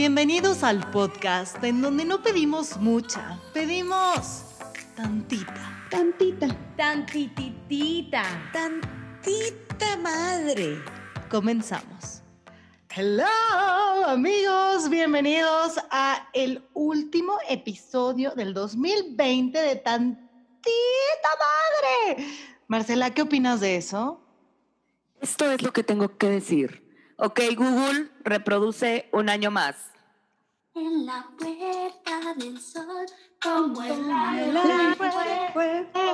Bienvenidos al podcast en donde no pedimos mucha, pedimos tantita. Tantita. Tantititita. Tantita madre. Comenzamos. Hello amigos, bienvenidos a el último episodio del 2020 de Tantita Madre. Marcela, ¿qué opinas de eso? Esto es lo que tengo que decir. Ok, Google, reproduce un año más. En la puerta del sol, como el La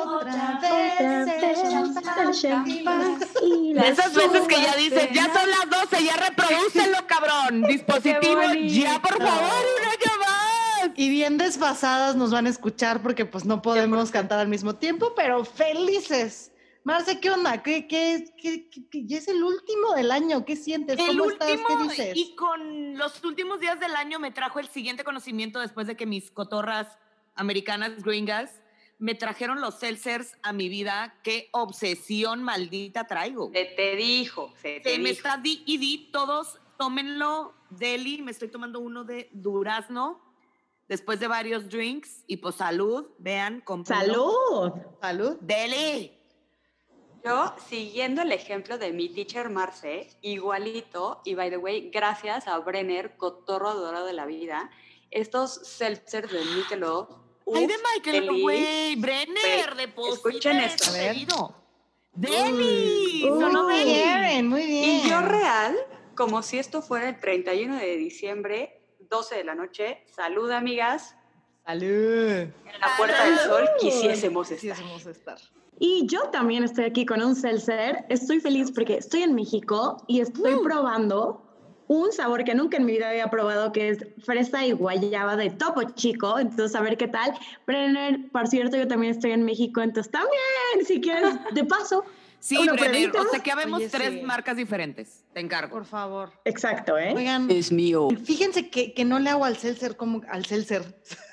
otra vez De esas veces que ya dices, ya son las 12, ya reprodúcelo, cabrón. Dispositivo, ya por favor, un año más. Y bien desfasadas nos van a escuchar porque pues no podemos cantar al mismo tiempo, pero felices. Marce, ¿qué onda? ¿Qué, qué, qué, qué- qué- ya es el último del año? ¿Qué sientes? El ¿Cómo último, estás? ¿Qué dices? y con los últimos días del año me trajo el siguiente conocimiento después de que mis cotorras americanas gringas me trajeron los seltzers a mi vida. Qué obsesión maldita traigo. Se te dijo, se te Se me dijo. está di y di, todos tómenlo, Deli, me estoy tomando uno de durazno después de varios drinks y pues salud, vean, cómprenlo. ¡Salud! Salud. Deli. Yo, siguiendo el ejemplo de mi teacher Marce, igualito, y by the way, gracias a Brenner, cotorro dorado de la vida, estos seltzers de Michelob. Ay, de Michael, güey, Brenner, deposita escuchen esto. A ver. pedido. Deli, bien, muy bien. Y yo real, como si esto fuera el 31 de diciembre, 12 de la noche, salud amigas, Salud. en la Puerta del Sol quisiésemos estar. Quisiésemos estar. Y yo también estoy aquí con un seltzer. Estoy feliz porque estoy en México y estoy probando un sabor que nunca en mi vida había probado, que es fresa y guayaba de Topo Chico. Entonces, a ver qué tal. Brenner, por cierto, yo también estoy en México, entonces también, si quieres, de paso. Sí, Brenner, o sea que habemos Oye, tres sí. marcas diferentes. Te encargo. Por favor. Exacto, ¿eh? Oigan, Es mío. fíjense que, que no le hago al seltzer como al seltzer.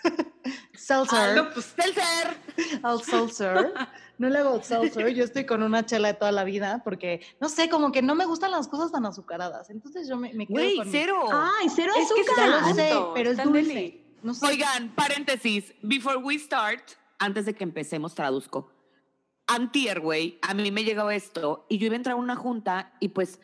seltzer. Ah, no, pues seltzer. al seltzer. No le hago seltzer. Yo estoy con una chela de toda la vida porque, no sé, como que no me gustan las cosas tan azucaradas. Entonces yo me, me quedo Güey, con mi- cero. Ay, cero Es que azúcar. Ya lo sé, pero es dulce. deli. No sé. Oigan, paréntesis, before we start, antes de que empecemos, traduzco. Antier, güey, a mí me llegó esto y yo iba a entrar a una junta y pues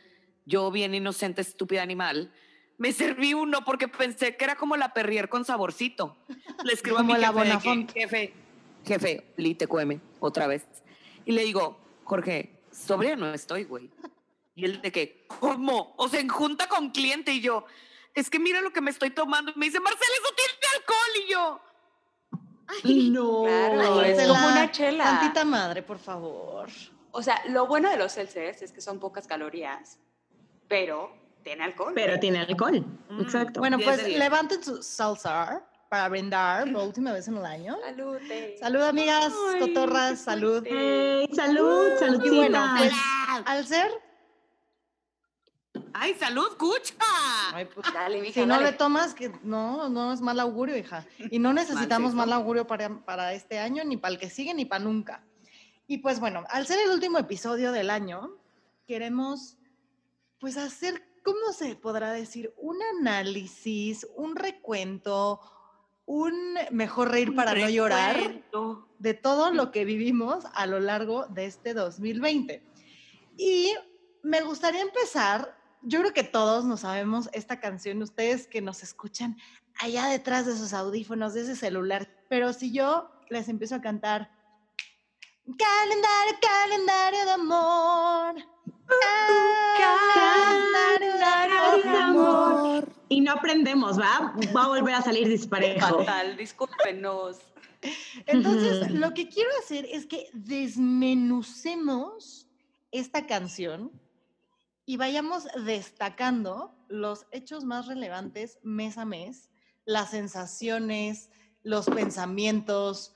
yo, bien inocente, estúpida animal, me serví uno porque pensé que era como la Perrier con saborcito. Le escribo Como a mi la jefe de que, jefe, jefe, Li, te cueme, otra vez. Y le digo, Jorge, sobria no estoy, güey. Y él de que, ¿cómo? O sea, en junta con cliente y yo, es que mira lo que me estoy tomando. Y me dice, Marcela, eso tiene alcohol. Y yo, No. Claro, es como una chela. Tantita madre, por favor. O sea, lo bueno de los seltzers es que son pocas calorías, pero tiene alcohol. Pero tiene alcohol. Mm, Exacto. Bueno, 10 de pues 10. levanten su salsa para brindar por última vez en el año. Salud. eh. Salud, amigas, Ay, cotorras, salud. salud, salud. Y bueno, pues ¡Salud! al ser, ¡Ay, salud, cucha! ay, pues, Dale, mija, si no le tomas, que no, no es mal augurio, hija. Y no necesitamos mal augurio para, para este año, ni para el que sigue, ni para nunca. Y pues bueno, al ser el último episodio del año, queremos pues hacer, ¿cómo se podrá decir? Un análisis, un recuento, un mejor reír para no llorar de todo lo que vivimos a lo largo de este 2020. Y me gustaría empezar, yo creo que todos nos sabemos esta canción, ustedes que nos escuchan allá detrás de sus audífonos, de ese celular, pero si yo les empiezo a cantar, calendario, calendario de amor. Calendario de amor. Y no aprendemos, ¿va? Va a volver a salir disparejo. Fatal, discúlpenos. Entonces, lo que quiero hacer es que desmenucemos esta canción y vayamos destacando los hechos más relevantes mes a mes, las sensaciones, los pensamientos,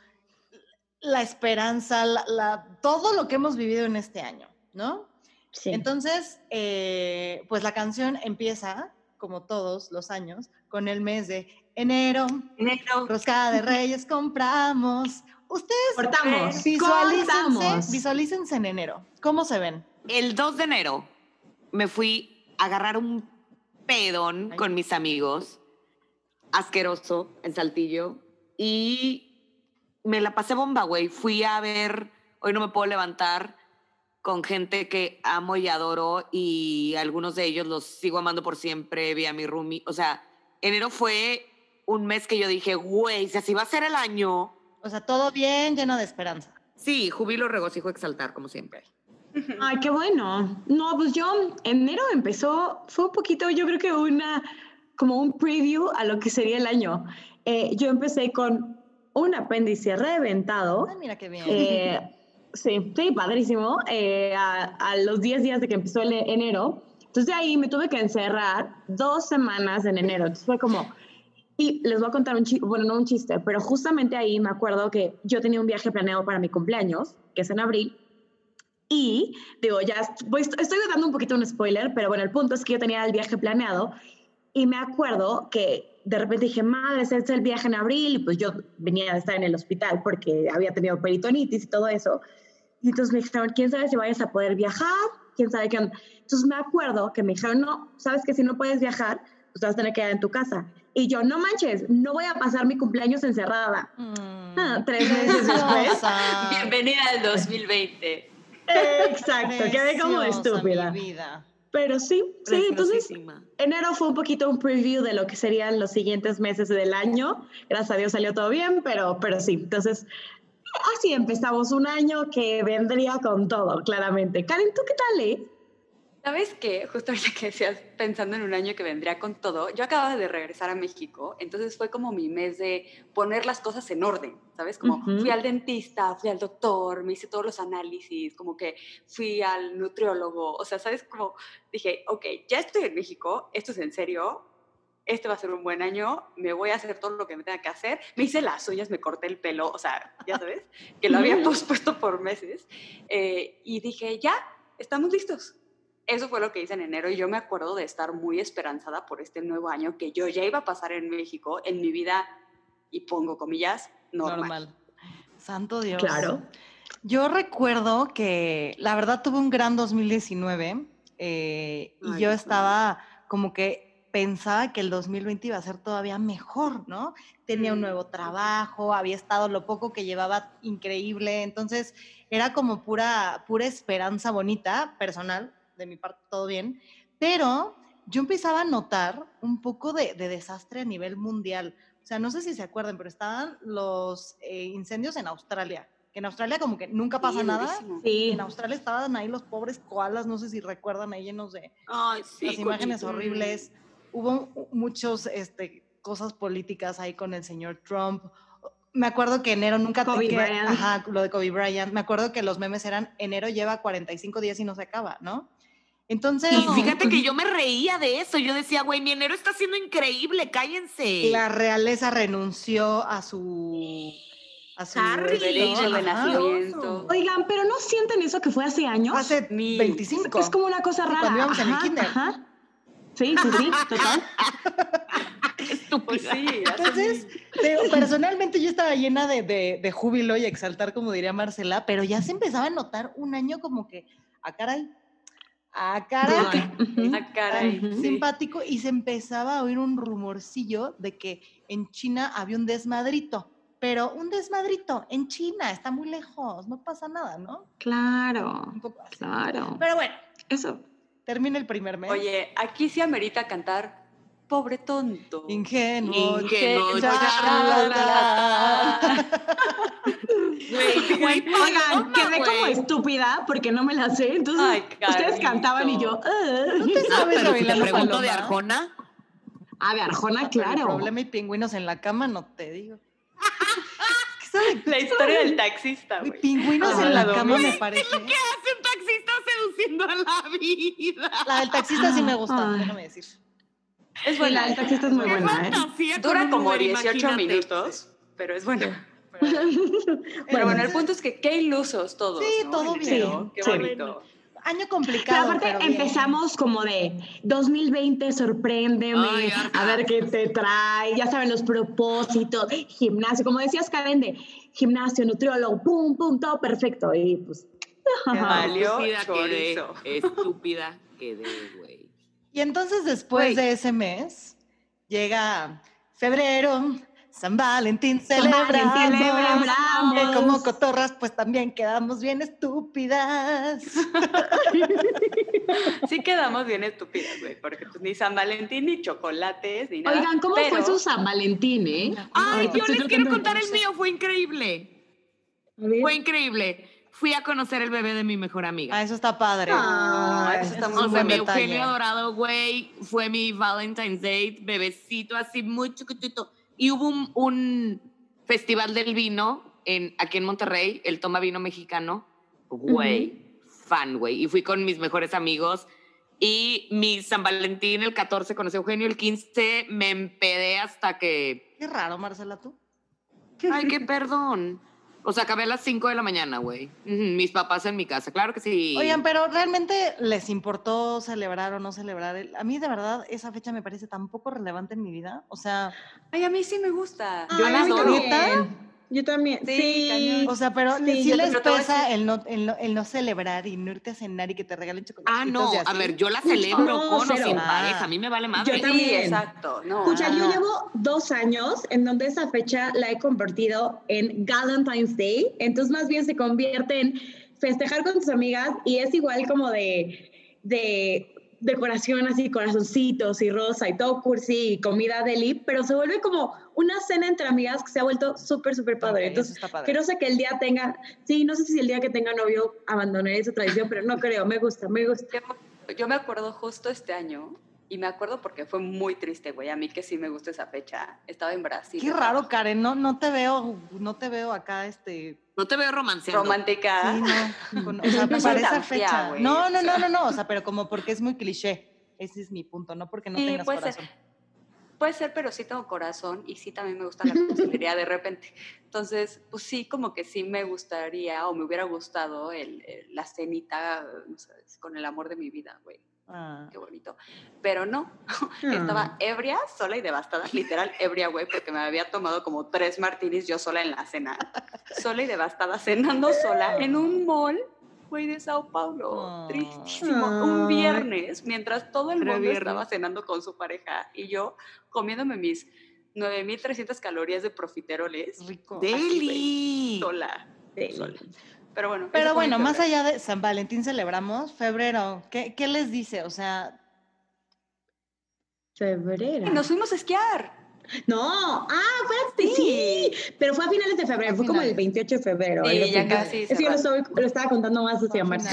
la esperanza, la- la- todo lo que hemos vivido en este año, ¿no? Sí. Entonces, eh, pues la canción empieza, como todos los años, con el mes de enero, Enero. Roscada de Reyes compramos. Ustedes Cortamos. visualícense, Cortamos. visualícense en enero. ¿Cómo se ven? El 2 de enero me fui a agarrar un pedón Ay. con mis amigos asqueroso en Saltillo y me la pasé bomba, güey. Fui a ver, hoy no me puedo levantar con gente que amo y adoro y algunos de ellos los sigo amando por siempre, vi a mi roomie. O sea, enero fue un mes que yo dije, güey, si así va a ser el año. O sea, todo bien, lleno de esperanza. Sí, jubilo, regocijo, exaltar, como siempre. Ay, qué bueno. No, pues yo, enero empezó, fue un poquito, yo creo que una, como un preview a lo que sería el año. Eh, yo empecé con un apéndice reventado. Ay, mira qué bien. Eh, sí, sí, padrísimo. eh, a, a los 10 días de que empezó el enero. Entonces de ahí me tuve que encerrar dos semanas en enero. Entonces fue como... Y les voy a contar un chiste, bueno, no un chiste, pero justamente ahí me acuerdo que yo tenía un viaje planeado para mi cumpleaños, que es en abril, y digo, ya estoy dando un poquito un spoiler, pero bueno, el punto es que yo tenía el viaje planeado y me acuerdo que de repente dije, madre, ese es el viaje en abril, y pues yo venía de estar en el hospital porque había tenido peritonitis y todo eso. Y entonces me dijeron, ¿quién sabe si vayas a poder viajar? ¿Quién sabe qué onda? Entonces me acuerdo que me dijeron, no, sabes que si no puedes viajar, pues te vas a tener que quedar en tu casa. Y yo, no manches, no voy a pasar mi cumpleaños encerrada. Mm. Ah, tres meses después. Bienvenida al 2020. Exacto, quedé como estúpida. mi vida. Pero sí, sí, entonces enero fue un poquito un preview de lo que serían los siguientes meses del año. Gracias a Dios salió todo bien, pero, pero sí, entonces así empezamos un año que vendría con todo, claramente. Karen, ¿tú qué tal, eh? ¿Sabes qué? Justo ahorita que decías, pensando en un año que vendría con todo, yo acababa de regresar a México, entonces fue como mi mes de poner las cosas en orden, ¿sabes? Como fui al dentista, fui al doctor, me hice todos los análisis, como que fui al nutriólogo, o sea, ¿sabes? Como dije, ok, ya estoy en México, esto es en serio, este va a ser un buen año, me voy a hacer todo lo que me tenga que hacer, me hice las uñas, me corté el pelo, o sea, ya sabes, que lo había pospuesto por meses, eh, y dije, ya, estamos listos. Eso fue lo que hice en enero y yo me acuerdo de estar muy esperanzada por este nuevo año que yo ya iba a pasar en México, en mi vida, y pongo comillas, normal. Normal. Santo Dios. Claro. Yo recuerdo que la verdad tuve un gran 2019 eh, y Ay, yo qué estaba como que pensaba que el 2020 iba a ser todavía mejor, ¿no? Tenía un Mm. nuevo trabajo, había estado lo poco que llevaba increíble, entonces era como pura, pura esperanza bonita, personal, de mi parte todo bien, pero yo empezaba a notar un poco de, de desastre a nivel mundial. O sea, no sé si se acuerdan, pero estaban los eh, incendios en Australia, que en Australia como que nunca pasa Sí, nada. Sí. En Australia estaban ahí los pobres koalas, no sé si recuerdan, ahí llenos de Ay, sí. las imágenes horribles. Hubo muchos este, cosas políticas ahí con el señor Trump. Me acuerdo que enero nunca Kobe Bryant. Ajá, lo de Kobe Bryant. Me acuerdo que los memes eran enero lleva 45 días y no se acaba, ¿no? Entonces, Y fíjate que yo me reía de eso. Yo decía, güey, mi enero está siendo increíble, cállense. la realeza renunció a su a su Harry, Derecho de Ajá. nacimiento. Oigan, pero ¿no sienten eso que fue hace años? Hace Mil. 25. Es como una cosa rara. Cuando íbamos en el Ajá, kinder. ajá. Sí, sí, sí, total. Pues sí, Entonces, personalmente yo estaba llena de, de- de júbilo y exaltar, como diría Marcela, pero ya se empezaba a notar un año como que, a caray, a caray, Ujú. Ah, caray, Ujú. sí. simpático, y se empezaba a oír un rumorcillo de que en China había un desmadrito, pero un desmadrito en China, está muy lejos, no pasa nada, ¿no? Claro, Un poco así. claro. Pero bueno, Eso. Termina el primer mes. Oye, aquí sí amerita cantar Pobre tonto. Ingenuo, Ingenuo. Güey, güey, Oigan, no, quedé como estúpida porque no me la sé. Entonces, Ay, ustedes cantaban y yo. "Ah". ¿No te Ah, sabes pero si te pregunto de? Arjona, Ah, de Arjona, Pero El claro. problema y pingüinos en la cama, no te digo. Es que sabe, La historia del taxista, güey, pingüinos Ah, en la cama me parece. ¿qué hace un taxista seduciendo a la vida? La del taxista sí me gusta, Ay. déjame decir. Es Sí, buena. la del taxista es muy buena, ¿eh? Dura como Uber, 18 imagínate. minutos, pero es bueno. Pero, Pero bueno, el punto es que qué ilusos todos. Sí, ¿no? todo En bien. enero, Qué Sí. Año Pero complicado. aparte pero bien. empezamos como de 2020, sorpréndeme, Ay, a ver qué te trae, ya saben los propósitos, gimnasio, como decías Karen, de gimnasio, nutriólogo, pum, pum, todo perfecto. Y pues, Valió Estúpida quedé, chorizo. estúpida quedé, güey. Y entonces después Güey. de ese mes llega febrero, San Valentín San Valentín celebramos. celebramos. Que como cotorras, pues también quedamos bien estúpidas. Sí quedamos bien estúpidas, güey, porque pues, ni San Valentín, ni chocolates, ni nada. Oigan, ¿cómo fue pero- su San Valentín, eh? Ay, Ahorita yo estoy les quiero contar el mío, fue increíble. Fue increíble. Fui a conocer el bebé de mi mejor amiga. Ah, eso está padre. Ay, eso está es muy o sea, mi. Eugenio adorado, güey, fue mi Valentine's Day, bebecito así muy chiquitito. Y hubo un, un festival del vino en, aquí en Monterrey, el Toma Vino Mexicano. Güey, fan, güey. Y fui con mis mejores amigos. Y mi San Valentín, el 14, conocí a Eugenio, el 15 me empedé hasta que... Qué raro, Marcela, tú. Ay, qué perdón. O sea, acabé a las 5 de la mañana, güey. Mis papás en mi casa, claro que sí. Oigan, pero ¿realmente les importó celebrar o no celebrar? El- A mí, de verdad, esa fecha me parece tan poco relevante en mi vida. O sea, Ay, a mí sí me gusta. Yo a la adoro. Yo también. Sí, Sí. cañón. o sea, pero Sí, sí, les pesa el no, el, no, el no celebrar y no irte a cenar y que te regalen chocolate. Ah, no, a ver, yo la celebro No, con o sin Ah. pareja, a mí me vale madre. Yo Sí, también. exacto. No, Escucha, yo llevo dos años en donde esa fecha la he convertido en Valentine's Day, entonces más bien se convierte en festejar con tus amigas y es igual como de, de decoración así, corazoncitos y rosa y todo cursi y comida deli, pero se vuelve como una cena entre amigas que se ha vuelto súper, súper padre. Entonces, padre. que no sé que el día tenga, sí, no sé si el día que tenga novio abandonaré esa tradición, pero no creo, me gusta, me gusta. Yo, yo me acuerdo justo este año, y me acuerdo porque fue muy triste, güey. A mí que sí me gusta esa fecha. Estaba en Brasil. Qué raro, Karen, no, no te veo, no te veo acá, este, No te veo romanceando. Romántica. sí, no, o sea, No para esa fecha. güey, No, no, no, no, no, o sea, pero como porque es muy cliché. Ese es mi punto, no porque no Sí, tengas puede ser. corazón. Puede ser, pero sí tengo corazón y sí también me gusta la conciliaría de repente. Entonces, pues sí, como que sí me gustaría o me hubiera gustado el, el- la cenita no con el amor de mi vida, güey. Ah. Qué bonito. Pero no, estaba ebria, sola y devastada, literal ebria, güey, porque me había tomado como tres martinis yo sola en la cena. Sola y devastada, cenando sola en un mall, güey, de Sao Paulo. Ah. Tristísimo. Un viernes, mientras todo el mundo viernes. estaba cenando con su pareja y yo comiéndome mis 9.300 calorías de profiteroles. Rico. Deli. Sola, Sí. sola. Pero bueno. Pero bueno, más febrero. allá de San Valentín celebramos, febrero, ¿qué, qué les dice? O sea, Febrero. Nos fuimos a esquiar. No, ah, fue a- sí. pero fue a finales de febrero, fue como el finales. 28 de febrero. Sí, ya así. casi Es que yo lo, cerrando. estoy- lo estaba contando más hacia marzo.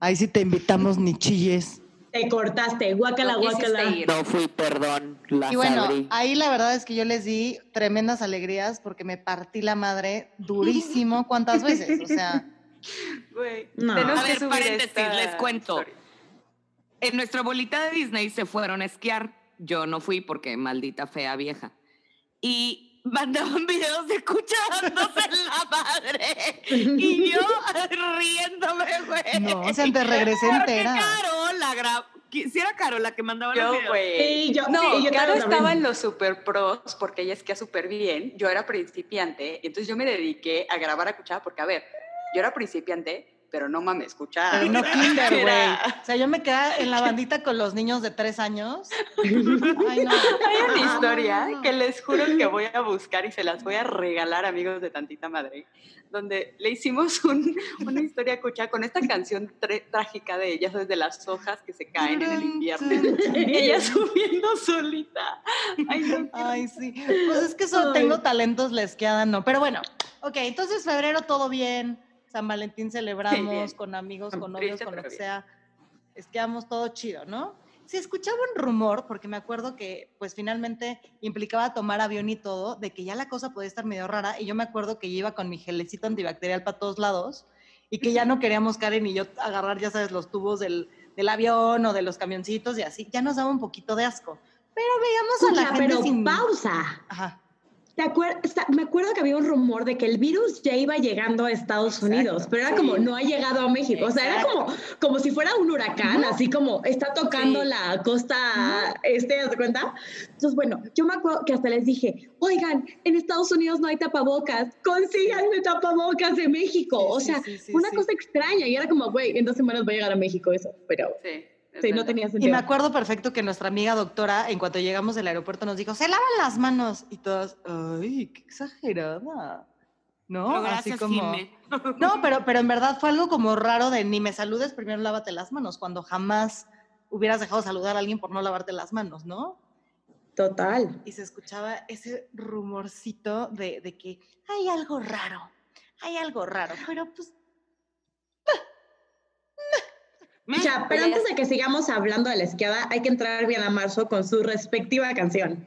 Ahí sí te invitamos, ni chilles. Te cortaste, guácala, No guácala. No fui, perdón. La Y bueno, abrí. ahí la verdad es que yo les di tremendas alegrías porque me partí la madre durísimo. ¿Cuántas veces? O sea, Güey, No. tenemos A ver, paréntesis, les cuento. historia. En nuestra bolita de Disney se fueron a esquiar. Yo no fui porque maldita fea vieja. Y mandaban videos de escuchándose en la madre. Y yo riéndome, güey. no, o sea, te regresé entera. Caro la. Si era Caro la que mandaba los Yo, videos. Sí, yo- no, sí, yo Caro también. estaba en los super pros porque ella esquía súper bien. Yo era principiante. Entonces yo me dediqué a grabar a cuchara porque, a ver, yo era principiante, pero no mames, escuchar. Pero no kinder, güey. O sea, yo me quedaba en la bandita con los niños de tres años. Ay, no. Hay una No, historia no, no. que les juro que voy a buscar y se las voy a regalar, amigos de Tantita Madre, donde le hicimos un- una historia a Cucha con esta canción trágica de ella, desde las hojas que se caen en el invierno. Ella subiendo solita. Ay, no, Ay, sí. Pues es que solo tengo talentos, la esquiada no. Pero bueno, ok, entonces febrero todo bien. San Valentín celebramos con amigos, con Triste, novios, con lo que bien. sea. Esquiamos todo chido, ¿no? Se escuchaba un rumor, porque me acuerdo que pues finalmente implicaba tomar avión y todo, de que ya la cosa podía estar medio rara. Y yo me acuerdo que yo iba con mi gelecito antibacterial para todos lados y que ya no queríamos, Karen y yo, agarrar, ya sabes, los tubos del, del avión o de los camioncitos y así. Ya nos daba un poquito de asco. Pero veíamos a la gente pero sin... pausa. Ajá. ¿Te acuer- me acuerdo que había un rumor de que el virus ya iba llegando a Estados Exacto, Unidos, pero era sí. como no ha llegado a México. O sea, era Exacto. como, como si fuera un huracán, así como está tocando Sí. la costa este, ¿te cuenta? Entonces, bueno, yo me acuerdo que hasta les dije, oigan, en Estados Unidos no hay tapabocas, consíganme tapabocas de México. Sí, o sea, una cosa extraña y era como, güey, en dos semanas va a llegar a México eso, pero Sí. Sí, no tenía Y sentido. me acuerdo perfecto que nuestra amiga doctora, en cuanto llegamos del aeropuerto, nos dijo, se lavan las manos. Y todas, ay, qué exagerada. ¿No? Pero Así como... No, pero, pero en verdad fue algo como raro de ni me saludes, primero lávate las manos, cuando jamás hubieras dejado saludar a alguien por no lavarte las manos, ¿no? Total. Y se escuchaba ese rumorcito de, de que hay algo raro, hay algo raro, pero pues Me- Ya, pero antes de que sigamos hablando de la esquiada, hay que entrar bien a marzo con su respectiva canción.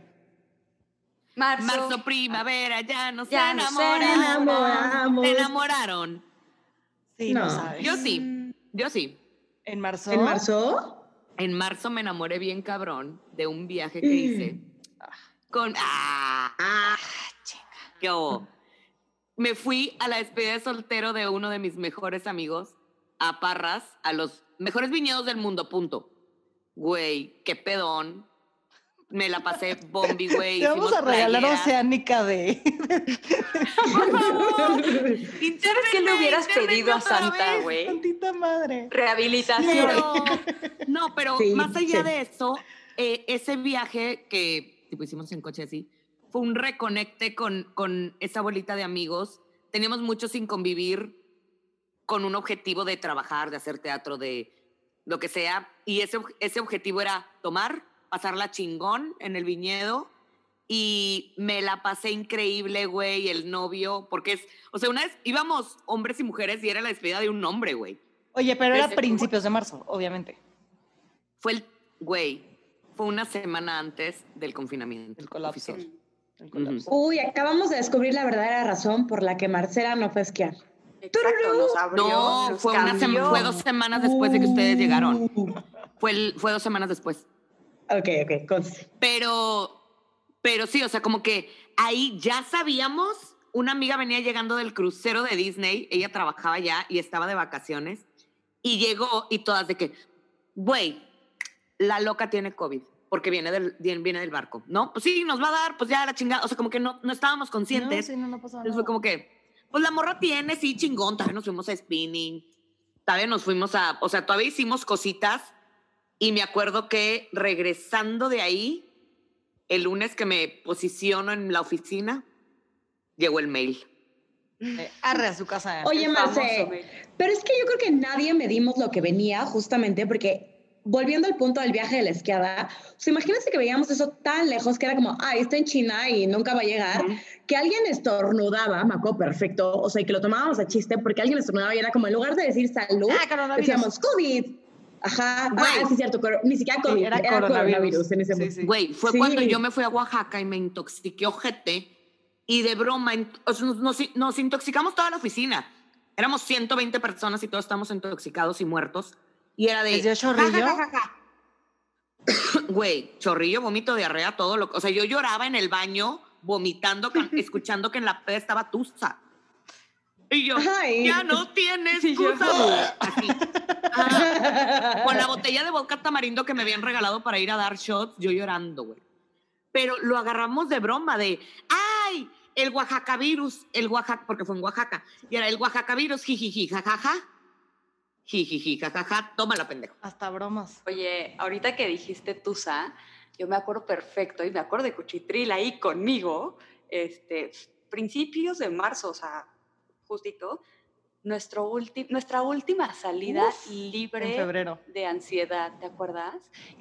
Marzo. Marzo, primavera, ya nos Ya nos enamoraron. enamoramos. Se enamoraron. sí, no, No. sabes. Yo sí, Mm, yo sí. En marzo. ¿En marzo? En marzo me enamoré bien cabrón de un viaje que hice con... ¡Ah! Ah, ¿Qué hubo? Me fui a la despedida de soltero de uno de mis mejores amigos a Parras, a los mejores viñedos del mundo, punto. Güey, qué pedón. Me la pasé bombi, güey. Te vamos a regalar oceánica de... Por favor. ¿Sabes qué le hubieras pedido a Santa, güey? Tantita madre. Rehabilitación. Pero, no, pero Sí, más allá sí. de eso, eh, ese viaje que tipo, hicimos en coche así, fue un reconecte con, con esa bolita de amigos. Teníamos mucho sin convivir con un objetivo de trabajar, de hacer teatro, de lo que sea. Y ese, ese objetivo era tomar, pasarla chingón en el viñedo. Y me la pasé increíble, güey, el novio, porque es, o sea, una vez íbamos hombres y mujeres y era la despedida de un hombre, güey. Oye, pero era principios de marzo, obviamente. Fue el, güey, fue una semana antes del confinamiento. El colapso. oficial. El colapso. Uy, acabamos de descubrir la verdadera razón por la que Marcela no fue a esquiar. Exacto, nos abrió, No, nos fue, una sema- fue dos semanas después de que ustedes llegaron. Fue, el- fue dos semanas después. Ok, ok, conste. Pero, pero sí, o sea, como que ahí ya sabíamos, una amiga venía llegando del crucero de Disney, ella trabajaba ya y estaba de vacaciones, y llegó y todas de que, güey, la loca tiene COVID, porque viene del, viene del barco, ¿no? Pues sí, nos va a dar, pues ya la chingada, o sea, como que no, no estábamos conscientes. No, sí, no, no Entonces nada. fue como que, pues la morra tiene, sí, chingón. Todavía nos fuimos a spinning. Todavía nos fuimos a, o sea, todavía hicimos cositas. Y me acuerdo que regresando de ahí, el lunes que me posiciono en la oficina, llegó el mail. Eh, arre a su casa. Oye, Marce, pero es que yo creo que nadie medimos lo que venía justamente porque volviendo al punto del viaje de la esquiada, sea, imagínense que veíamos eso tan lejos que era como, ah, está en China y nunca va a llegar, Ujú. que alguien estornudaba, me acuerdo perfecto, o sea, y que lo tomábamos a chiste porque alguien estornudaba y era como, en lugar de decir salud, Ah, decíamos COVID. Ajá, Güey. ah, sí, cierto, ni siquiera COVID, Sí, era era, coronavirus. coronavirus. en ese momento. sí. Güey, fue Sí. cuando yo me fui a Oaxaca y me intoxiqué ojete. Y de broma, nos- nos intoxicamos toda la oficina. Éramos 120 personas y todos estamos intoxicados y muertos. Y era de... ¿Les dio chorrillo? Güey, chorrillo, vómito, diarrea, todo lo O sea, yo lloraba en el baño, vomitando, escuchando que en la peda estaba tusa. Y yo, Ay. ya no tienes yo, tusa. Así. Ah, con la botella de vodka tamarindo que me habían regalado para ir a dar shots, yo llorando, güey. Pero lo agarramos de broma, de, ay, el Oaxaca virus, el Oaxaca, porque fue en Oaxaca, y era el Oaxaca virus, jijiji, jajaja, jijiji, jajaja, tómala, pendejo. Hasta bromas. Oye, ahorita que dijiste Tusa, yo me acuerdo perfecto y me acuerdo de Cuchitril ahí conmigo, este, principios de marzo, o sea, justito, nuestro ulti- nuestra última salida Uf, libre de ansiedad, ¿te acuerdas?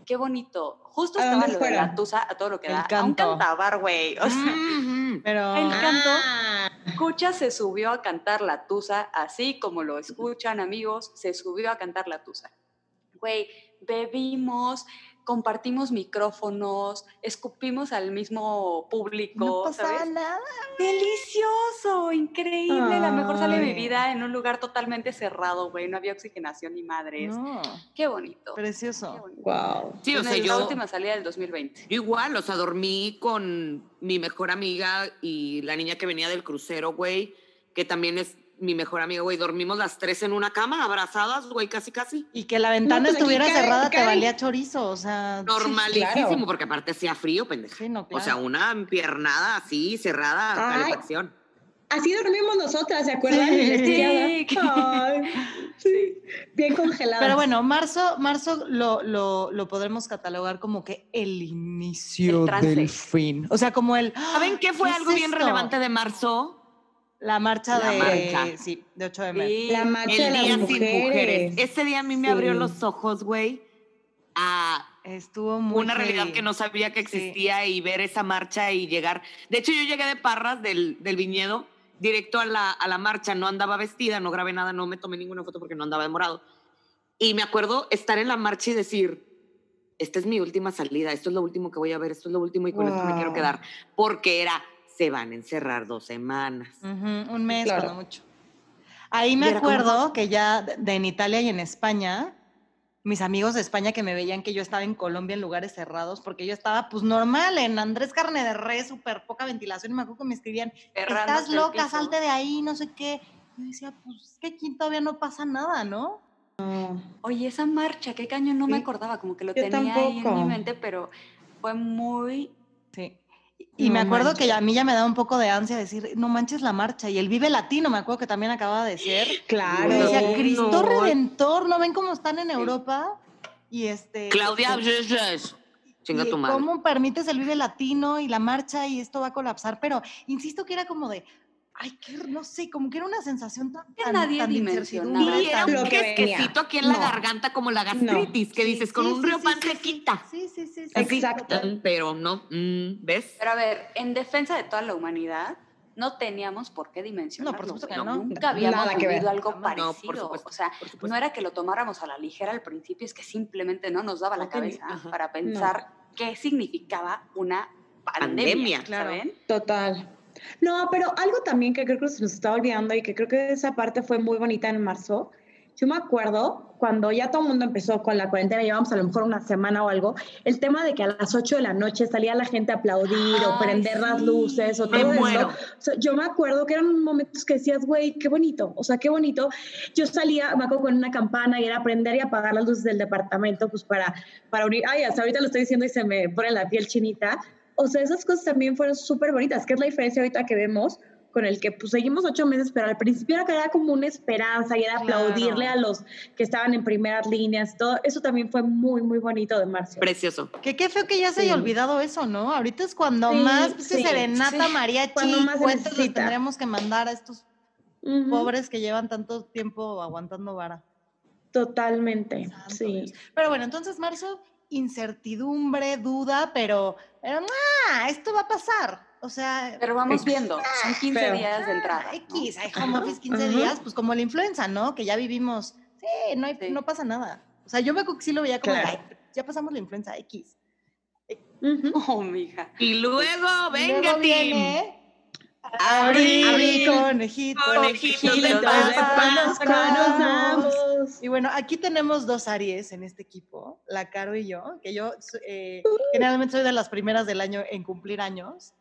Qué bonito. Justo ¿A estaba lo de la Tusa a todo lo que El da. A un cantabar, güey. O sea, Mhm. Pero. El canto. Ah, Cucha se subió a cantar la tusa, así como lo escuchan amigos, se subió a cantar la tusa. Güey, bebimos, compartimos micrófonos, escupimos al mismo público, no pasa ¿sabes? nada. Delicioso, increíble, la mejor sala de mi vida en un lugar totalmente cerrado, güey, no había oxigenación ni madres. No, Qué bonito. qué precioso. bonito. wow. Sí, o sea, la yo, última salida del 2020. yo igual, o sea, dormí con mi mejor amiga y la niña que venía del crucero, güey, que también es mi mejor amiga, güey. Dormimos las tres en una cama, abrazadas, güey, casi, casi. Y que la ventana pues estuviera cae- cerrada te valía chorizo, o sea. Normalísimo, claro. porque aparte hacía frío, pendeja. Sí, no, O sea, una piernada así, cerrada, Ay. calefacción. Así dormimos nosotras, ¿se acuerdan? Sí. Lisiada. Sí. Ay, sí. Bien congelada. Pero bueno, marzo, marzo lo, lo, lo podremos catalogar como que el inicio El del fin. O sea, como el. ¿Saben qué fue ¿Qué algo es bien relevante de marzo? La marcha La de. marcha. Sí, de 8 de mayo. Sí. La marcha El de las día sin mujeres. mujeres. Ese día a mí me abrió Sí. los ojos, güey, a Estuvo muy. una realidad que no sabía que Sí. existía y ver esa marcha y llegar. De hecho, yo llegué de Parras del, del viñedo directo a la, a la marcha, no andaba vestida, no grabé nada, no me tomé ninguna foto porque no andaba de morado. Y me acuerdo estar en la marcha y decir, esta es mi última salida, esto es lo último que voy a ver, esto es lo último y con esto me quiero Wow. quedar. Porque era, se van a encerrar dos semanas. Ujú, un mes, Claro. mucho. Ahí me era como- acuerdo que ya de, de en Italia y en España, mis amigos de España que me veían que yo estaba en Colombia en lugares cerrados, porque yo estaba pues normal en Andrés Carne de Res, súper poca ventilación, y me acuerdo que me escribían, estás loca, piso. salte de ahí, no sé qué. Yo decía, pues es que aquí todavía no pasa nada, ¿no? No. Oye, esa marcha, qué caño, no me Sí. acordaba, como que lo Yo tenía ahí en tampoco. mi mente, pero fue muy... Y me acuerdo que a mí ya me daba un poco de ansia decir, no manches la marcha. Y el Vive Latino, me acuerdo que también acababa de ser. Claro. Y decía, No. Cristo Redentor, ¿no ven cómo están en Europa? Y este. Claudia, este, chinga tu madre. ¿Cómo permites el Vive Latino y la marcha y esto va a colapsar? Pero insisto que era como de, ay, que no sé, como que era una sensación tan, Que tan, nadie tan Y era un quesquecito aquí en la No. garganta como la gastritis, que Sí, dices, con sí, un sí, río sí, pan sí, se sí. quita. Sí, sí, sí. sí, Exacto. Pero no, mm, ¿ves? Pero a ver, en defensa de toda la humanidad, no teníamos por qué dimensionarlo. No, por supuesto que no. Nunca habíamos vivido algo No, por parecido. supuesto, o sea, por no era que lo tomáramos a la ligera al principio, es que simplemente no nos daba la cabeza ajá. para pensar qué significaba una pandemia, Pandemia, claro. ¿saben? Total. No, pero algo también que creo que se nos está olvidando y que creo que esa parte fue muy bonita en marzo. Yo me acuerdo cuando ya todo el mundo empezó con la cuarentena, llevamos a lo mejor una semana o algo, el tema de que a las 8 de la noche salía la gente a aplaudir o prender las luces o todo eso. O sea, yo me acuerdo que eran momentos que decías, güey, qué bonito, o sea, qué bonito. Yo salía, me acuerdo con una campana y era prender y apagar las luces del departamento, pues para, para unir, ay, hasta ahorita lo estoy diciendo y se me pone la piel chinita. O sea, esas cosas también fueron súper bonitas, que es la diferencia ahorita que vemos con el que pues seguimos ocho meses, pero al principio era que era como una esperanza y era Claro. aplaudirle a los que estaban en primeras líneas, todo eso también fue muy, muy bonito de marzo. Precioso. Que qué feo que ya se haya Sí. olvidado eso, ¿no? Ahorita es cuando Sí, más pinche sí, serenata, sí. mariachi, Cuando más se cuentos necesita. tendríamos que mandar a estos Ujú, pobres que llevan tanto tiempo aguantando vara. Totalmente, Santo sí. Dios. Pero bueno, entonces marzo, incertidumbre, duda, pero, pero ¡ah! esto va a pasar. O sea, Pero vamos Ex- viendo, son 15 feo. días de ah, entrada. ¿no? X, hay home office 15 Ajá. días, pues como la influenza, ¿no? Que ya vivimos. Sí, no, hay- Sí. no pasa nada. O sea, yo me acuerdo que sí lo veía como, de, Claro. "Ay, ya pasamos la influenza X. Ujú. Oh, mija. Y luego, Y venga, luego Tim. viene Abril, Abril, conejito, conejito de Pascua, nos vamos. Y bueno, aquí tenemos dos Aries en este equipo, la Caro y yo, que yo eh, generalmente soy de las primeras del año en cumplir años.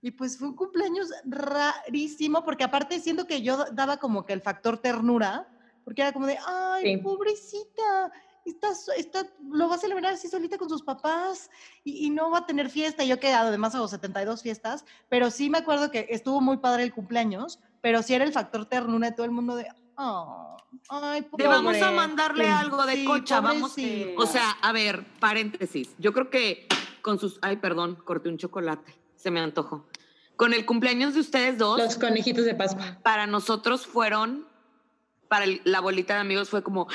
Y pues fue un cumpleaños rarísimo, porque aparte siento que yo daba como que el factor ternura, porque era como de, ay, Sí. pobrecita, está, está, lo va a celebrar así solita con sus papás y, y no va a tener fiesta. Y yo que además hago 72 fiestas, pero sí me acuerdo que estuvo muy padre el cumpleaños, pero sí era el factor ternura de todo el mundo de, oh, ay, Te vamos a pobre". mandarle Sí, algo de sí, cocha, vamos. pobrecito. O sea, a ver, paréntesis. Yo creo que con sus. Ay, perdón, corté un chocolate. Se me antojó. Con el cumpleaños de ustedes dos, Los conejitos de Pascua. para nosotros fueron. Para el- la bolita de amigos fue como.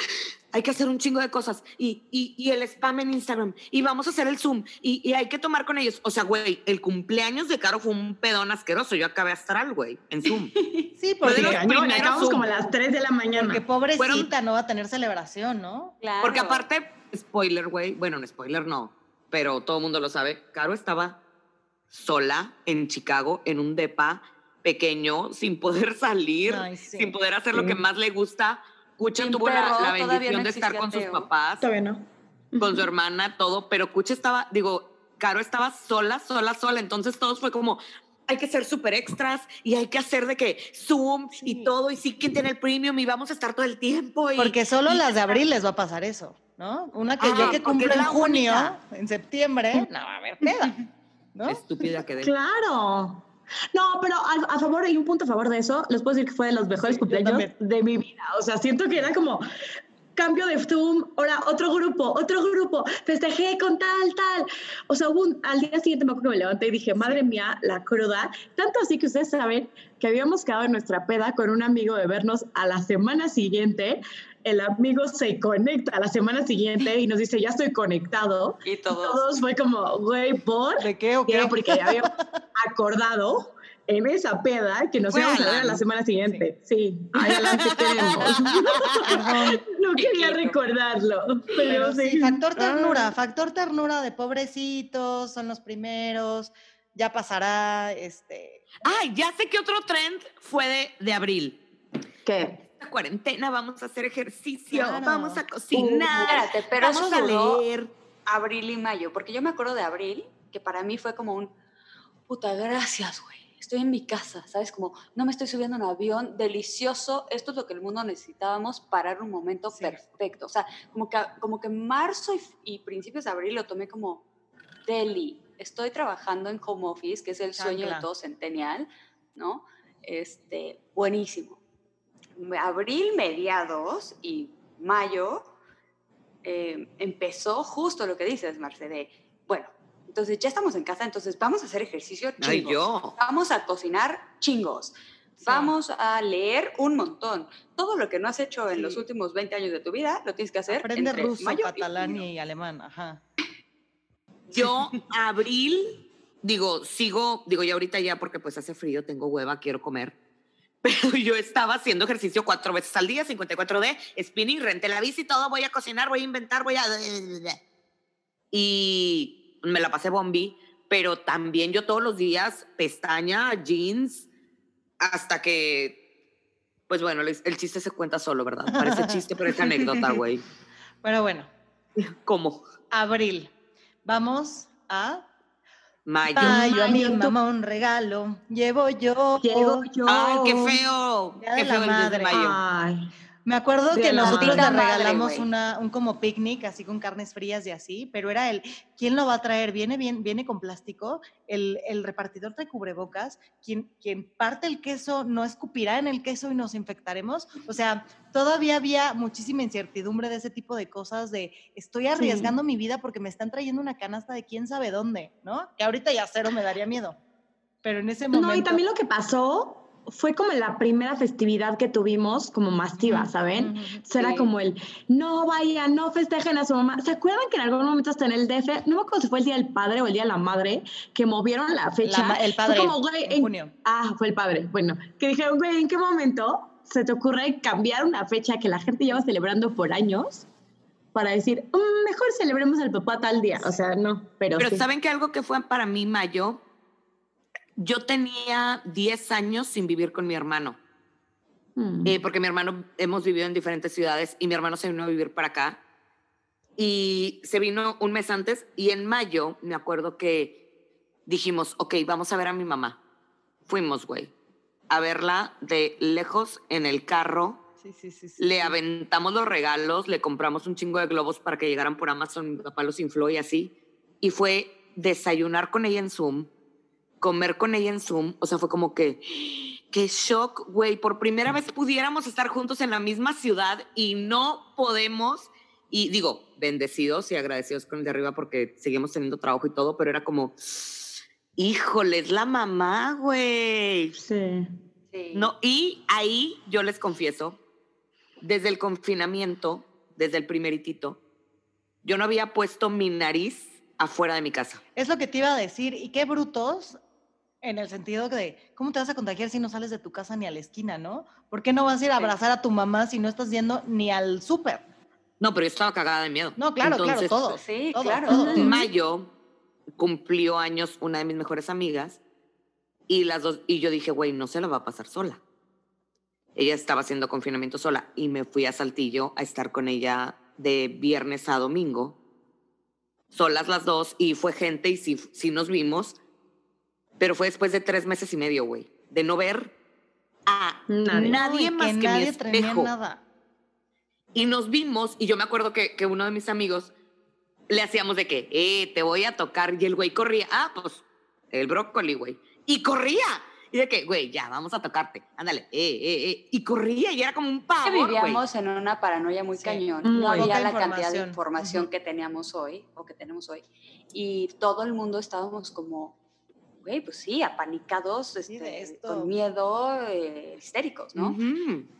Hay que hacer un chingo de cosas. Y, y, y el spam en Instagram. Y vamos a hacer el Zoom. Y, y hay que tomar con ellos. O sea, güey, el cumpleaños de Caro fue un pedón asqueroso. Yo acabé astral, güey, en Zoom. Sí, porque, acabamos Zoom. como a las 3 de la mañana. porque pobrecita no va a tener celebración, ¿no? Claro. Porque aparte, spoiler, güey, bueno, no spoiler no, pero todo el mundo lo sabe, Caro estaba sola en Chicago, en un depa pequeño, sin poder salir, Ay, sí. sin poder hacer lo que más le gusta. Cucha Sin tuvo la, perro, la todavía bendición no de estar con sus papás, Todavía no. con su hermana, todo, pero Cucha estaba, digo, Caro estaba sola, sola, sola, entonces todos fue como... Hay que ser súper extras y hay que hacer de que Zoom Sí. y todo, y sí, quien tiene el premium y vamos a estar todo el tiempo. Y, Porque solo y las de abril les va a pasar eso, ¿no? Una que Ah, yo que es en la junio, única. en septiembre, no va a haber peda, ¿no? Estúpida que de... Claro. No, pero a, a favor, hay un punto a favor de eso. Les puedo decir que fue de los mejores Sí, cumpleaños de mi vida. O sea, siento que era como cambio de Zoom, ahora otro grupo, otro grupo, festejé con tal, tal. O sea, hubo un- al día siguiente me acuerdo que me levanté y dije, madre mía, la cruda. Tanto así que ustedes saben que habíamos quedado en nuestra peda con un amigo de vernos a la semana siguiente. El amigo se conecta a la semana siguiente y nos dice, ya estoy conectado. Y Y todos. todos fue como, güey, por. ¿De qué o qué? era porque ya habíamos acordado en esa peda que nos Fue íbamos a ver Alan. la semana siguiente. Sí, ay, Alan, te queremos. No quería recordarlo, pero, Pero sí. sí, factor ternura, Ah. factor ternura de pobrecitos, son los primeros, ya pasará, este, Ay, ya sé que otro trend fue de, de abril. ¿Qué? Esta cuarentena vamos a hacer ejercicio, Claro. vamos a cocinar, Espérate, pero vamos eso a leer. abril y mayo, porque yo me acuerdo de abril, que para mí fue como un, puta, gracias, güey. Estoy en mi casa, ¿sabes? Como no me estoy subiendo a un avión, delicioso. Esto es lo que el mundo necesitábamos, parar un momento Sí. perfecto. O sea, como que, como que marzo y, y principios de abril lo tomé como deli. Estoy trabajando en home office, que es el sueño de todo centennial, ¿no? Este, buenísimo. Abril, mediados y mayo, eh, empezó justo lo que dices, Mercedes. Bueno, entonces ya estamos en casa, entonces vamos a hacer ejercicio chingos. Ay, yo. Vamos a cocinar chingos. Vamos a leer un montón. Todo lo que no has hecho en Sí. los últimos 20 años de tu vida, lo tienes que hacer aprende entre ruso, mayo y catalán junio. y alemán, ajá. Yo, abril, digo, sigo, digo, ya ahorita ya porque pues hace frío, tengo hueva, quiero comer. Pero yo estaba haciendo ejercicio cuatro veces al día, 54D, spinning, renté la bici, todo, voy a cocinar, voy a inventar, voy a... Y me la pasé bombi, pero también yo todos los días pestaña, jeans, hasta que, pues bueno, el, chiste se cuenta solo, ¿verdad? Parece chiste, pero es anécdota, güey. Pero bueno, ¿Cómo? abril, vamos a Mayo. mayo, a mi mamá un regalo, llevo yo. Llego yo. Ay, qué feo. Qué feo el 10 de madre. mayo. Ay, Me acuerdo De que nosotros le madre, regalamos una, un como picnic, así con carnes frías y así, pero era el, ¿quién lo va a traer? Viene bien, viene con plástico, el, el repartidor trae cubrebocas, quien, quien parte el queso no escupirá en el queso y nos infectaremos. O sea, todavía había muchísima incertidumbre de ese tipo de cosas, de estoy arriesgando mi vida porque me están trayendo una canasta de quién sabe dónde, ¿no? Que ahorita ya cero me daría miedo. Pero en ese momento... No, y también lo que pasó fue como la primera festividad que tuvimos como masiva, ¿saben? Entonces Era Sí. como el, no vayan, no festejen a su mamá. ¿Se acuerdan que en algún momento hasta en el DF, no me acuerdo si fue el Día del Padre o el Día de la Madre, que movieron la fecha? La el Fue padre, como, güey, en en- junio. Ah, fue el padre. Bueno, que dijeron, güey, ¿en qué momento se te ocurre cambiar una fecha que la gente lleva celebrando por años para decir, "Mm, mejor celebremos al papá tal día? O sea, no, pero, Pero sí. ¿saben que algo que fue para mí mayo? Yo tenía 10 años sin vivir con mi hermano, Mm. eh, porque mi hermano hemos vivido en diferentes ciudades y mi hermano se vino a vivir para acá. Y se vino un mes antes y en mayo me acuerdo que dijimos, ok, vamos a ver a mi mamá. Fuimos, güey, a verla de lejos en el carro. Sí, sí, sí, Le aventamos los regalos, le compramos un chingo de globos para que llegaran por Amazon, mi papá los infló y así. Y fue desayunar con ella en Zoom, comer con ella en Zoom. O sea, fue como que, qué shock, güey. Por primera vez pudiéramos estar juntos en la misma ciudad y no podemos. Y digo, bendecidos y agradecidos con el de arriba porque seguimos teniendo trabajo y todo, pero era como, híjole, es la mamá, güey. Sí. Sí. No, y ahí yo les confieso, desde el confinamiento, desde el primeritito, yo no había puesto mi nariz afuera de mi casa. Es lo que te iba a decir. Y qué brutos en el sentido de, ¿cómo te vas a contagiar si no sales de tu casa ni a la esquina, no? ¿Por qué no vas a ir a abrazar a tu mamá si no estás yendo ni al súper? No, pero yo estaba cagada de miedo. No, claro, claro, Entonces, todo. Sí, todo, claro. todo. En mayo cumplió años una de mis mejores amigas y las dos y yo dije, güey, no se la va a pasar sola. Ella estaba haciendo confinamiento sola y me fui a Saltillo a estar con ella de viernes a domingo, solas las dos y fue gente y sí, sí nos vimos, pero fue después de tres meses y medio, güey, de no ver a Nadie. nadie, más que que, nadie mi espejo. nada. Y nos vimos, y yo me acuerdo que, que uno de mis amigos le hacíamos de que, eh, te voy a tocar, y el güey corría, ah, pues, el brócoli, güey. y corría. Y de que, güey, ya, vamos a tocarte, ándale, eh, eh, eh. Y corría y era como un pavo. que vivíamos en una paranoia muy Sí. cañón. Mm. No había la cantidad de información. información Ujú. que teníamos hoy o que tenemos hoy. Y todo el mundo estábamos como, güey, pues sí, apanicados, este, con miedo, eh, histéricos, ¿no?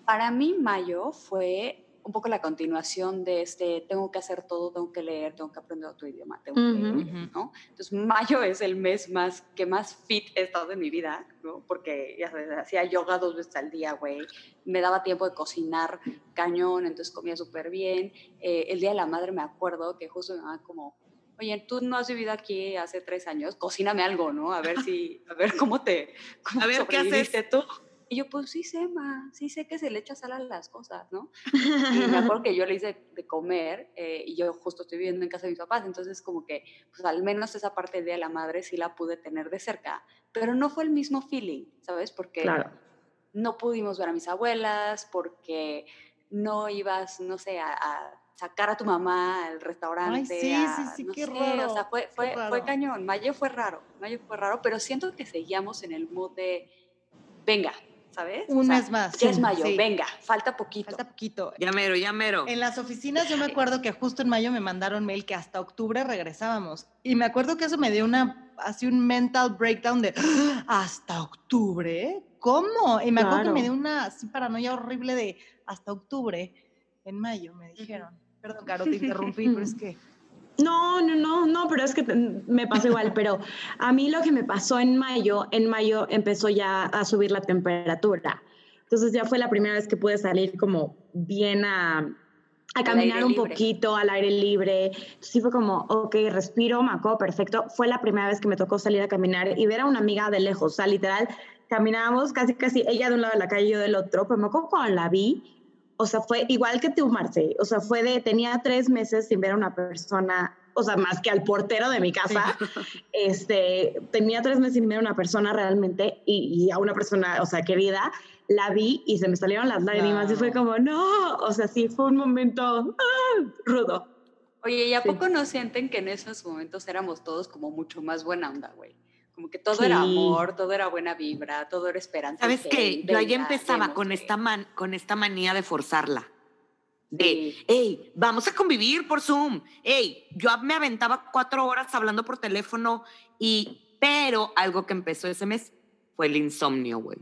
Para mí, mayo fue un poco la continuación de este, tengo que hacer todo, tengo que leer, tengo que aprender otro idioma, tengo que, Ujú. ¿no? Entonces, mayo es el mes más que más fit he estado en mi vida, ¿no? Porque ya sabes, hacía yoga dos veces al día, güey. Me daba tiempo de cocinar cañón, entonces comía súper bien. Eh, el Día de la Madre me acuerdo que justo mi mamá como, oye, tú no has vivido aquí hace tres años, cocíname algo, ¿no? A ver si, a ver cómo te, cómo A ver, ¿qué haces? tú. Y yo, pues sí sé, ma, sí sé que se le echa sal a las cosas, ¿no? Y me acuerdo que yo le hice de comer eh, y yo justo estoy viviendo en casa de mis papás, entonces como que pues al menos esa parte de la Madre sí la pude tener de cerca, pero no fue el mismo feeling, ¿sabes? Porque Claro. no pudimos ver a mis abuelas, porque no ibas, no sé, a, a sacar a tu mamá al restaurante. sí, a- sí, sí, no qué sé, raro, O sea, fue, fue, fue cañón. Mayo fue raro, mayo fue raro, pero siento que seguíamos en el mood de, venga, ¿sabes? O Un sea, mes más. Ya es mayo, sí. venga, falta poquito. Falta poquito. Ya mero, ya mero. En las oficinas yo me acuerdo que justo en mayo me mandaron mail que hasta octubre regresábamos. Y me acuerdo que eso me dio una, así un mental breakdown de, "¡Ah! ¿hasta octubre? ¿Cómo? Y me acuerdo que me dio una así paranoia horrible de, hasta octubre, en mayo, me dijeron. Perdón, Caro, te interrumpí, pero es que... No, no, no, no, pero es que me pasó igual, pero a mí lo que me pasó en mayo, en mayo empezó ya a subir la temperatura. Entonces ya fue la primera vez que pude salir como bien a, a caminar un libre. poquito al aire libre. Entonces sí fue como, ok, respiro, me acuerdo perfecto. Fue la primera vez que me tocó salir a caminar y ver a una amiga de lejos. O sea, literal, caminábamos casi, casi ella de un lado de la calle y yo del otro. Pero me acuerdo cuando la vi, o sea, fue igual que tú, Marce. O sea, fue de, tenía tres meses sin ver a una persona, o sea, más que al portero de mi casa. Este, tenía tres meses sin ver a una persona realmente y, y a una persona, o sea, querida. La vi y se me salieron las lágrimas y fue como, no, o sea, sí, fue un momento ah, rudo. Oye, ¿y a Sí. poco no sienten que en esos momentos éramos todos como mucho más buena onda, güey? Como que todo era Sí. amor, todo era buena vibra, todo era esperanza. ¿Sabes qué? Yo ahí empezaba con esta, man- con esta manía de forzarla. De, Sí. hey, vamos a convivir por Zoom. Hey, yo me aventaba cuatro horas hablando por teléfono y, pero algo que empezó ese mes fue el insomnio, güey.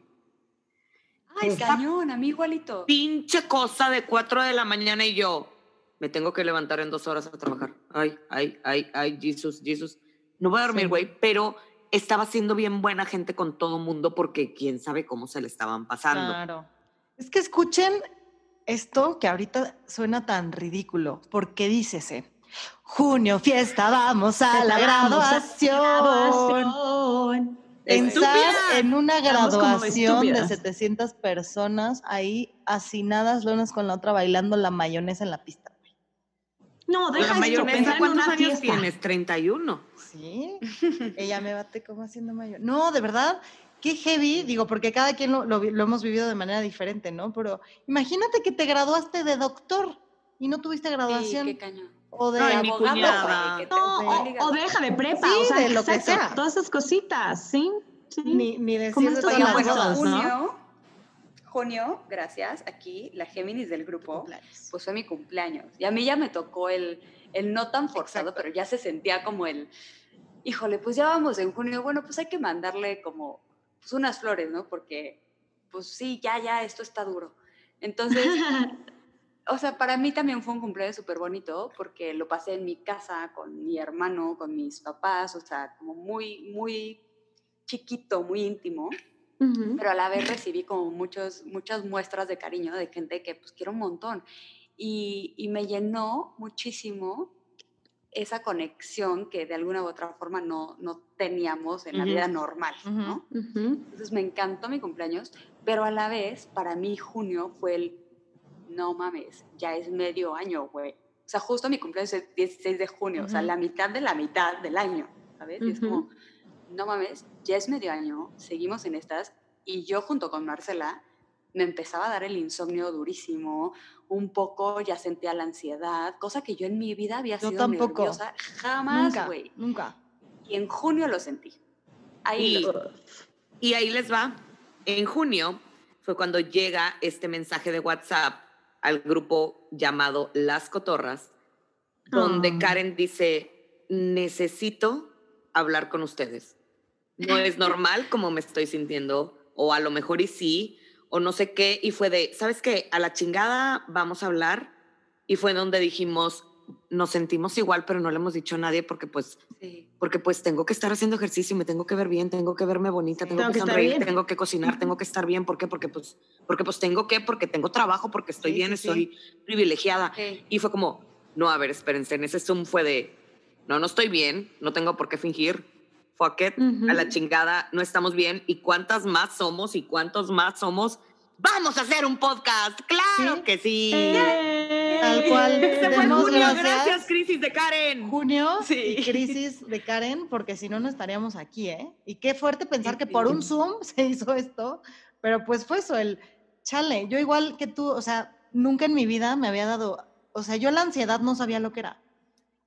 Ay, cañón, a mí igualito. Pinche cosa de cuatro de la mañana y yo me tengo que levantar en dos horas a trabajar. Ay, ay, ay, ay, Jesus, Jesus. No voy a dormir, Sí. güey, pero estaba siendo bien buena gente con todo mundo porque quién sabe cómo se le estaban pasando. Claro. Es que escuchen esto que ahorita suena tan ridículo, porque dícese, junio, fiesta, vamos a la graduación. graduación. Pensar en una graduación de estúpidas. 700 personas ahí hacinadas la unas con la otra bailando la mayonesa en la pista. No, La deja eso, mayonesa, pensar en ¿cuántos años fiesta. tienes? 31. Sí, ella me bate como haciendo mayonesa. No, de verdad, qué heavy, digo, porque cada quien lo, lo hemos vivido de manera diferente, ¿no? Pero imagínate que te graduaste de doctor y no tuviste Sí, graduación qué cañón. o de mi abogado. cuñada. No, o, o deja de prepa, Sí, o sea, de lo que sea. todas esas cositas, ¿sí? sí. Ni, ni decir de todas las. ¿no? Junio, gracias, aquí la Géminis del grupo, pues fue mi cumpleaños. Y a mí ya me tocó el, el no tan forzado, Exacto. pero ya se sentía como el, híjole, pues ya vamos en junio, bueno, pues hay que mandarle como pues unas flores, ¿no? Porque, pues sí, ya, ya, esto está duro. Entonces, o sea, para mí también fue un cumpleaños súper bonito porque lo pasé en mi casa con mi hermano, con mis papás, o sea, como muy, muy chiquito, muy íntimo, Ujú. pero a la vez recibí como muchos, muchas muestras de cariño de gente que pues quiero un montón. Y, y me llenó muchísimo esa conexión que de alguna u otra forma no, no teníamos en la Ujú. vida normal, ¿no? Ujú. Entonces me encantó mi cumpleaños, pero a la vez, para mí junio fue el, no mames, ya es medio año, güey. O sea, justo mi cumpleaños es 16 de junio, o sea, la mitad de la mitad del año, ¿sabes? Y es como, no mames, ya es medio año, seguimos en estas, y yo junto con Marcela me empezaba a dar el insomnio durísimo, un poco ya sentía la ansiedad, cosa que yo en mi vida había Yo sido tampoco. nerviosa jamás, Nunca, güey. nunca. Y en junio lo sentí. Ahí Y- lo- Y ahí les va. En junio fue cuando llega este mensaje de WhatsApp al grupo llamado Las Cotorras, donde Oh. Karen dice, necesito hablar con ustedes. No es normal como me estoy sintiendo, o a lo mejor y sí, o no sé qué, y fue de, ¿sabes qué? A la chingada vamos a hablar, y fue donde dijimos, nos sentimos igual, pero no le hemos dicho a nadie porque pues Sí. porque pues tengo que estar haciendo ejercicio, me tengo que ver bien, tengo que verme bonita, tengo, Tengo que, sonreír, tengo que cocinar, tengo que estar bien, ¿por qué? Porque pues, porque pues tengo que, porque tengo trabajo, porque estoy Sí, bien, sí, estoy privilegiada. Y fue como, no, a ver, espérense, en ese Zoom fue de, no, no estoy bien, no tengo por qué fingir, fuck it, Ujú. a la chingada, no estamos bien, y cuántas más somos y cuántos más somos, vamos a hacer un podcast, claro Sí. que sí. Eh. Tal cual. Se fue junio, gracias. gracias, crisis de Karen. Junio Sí. y crisis de Karen, porque si no, no estaríamos aquí, ¿eh? Y qué fuerte pensar Sí, que sí. por un Zoom se hizo esto, pero pues fue eso, el chale. Yo igual que tú, o sea, nunca en mi vida me había dado, o sea, yo la ansiedad no sabía lo que era.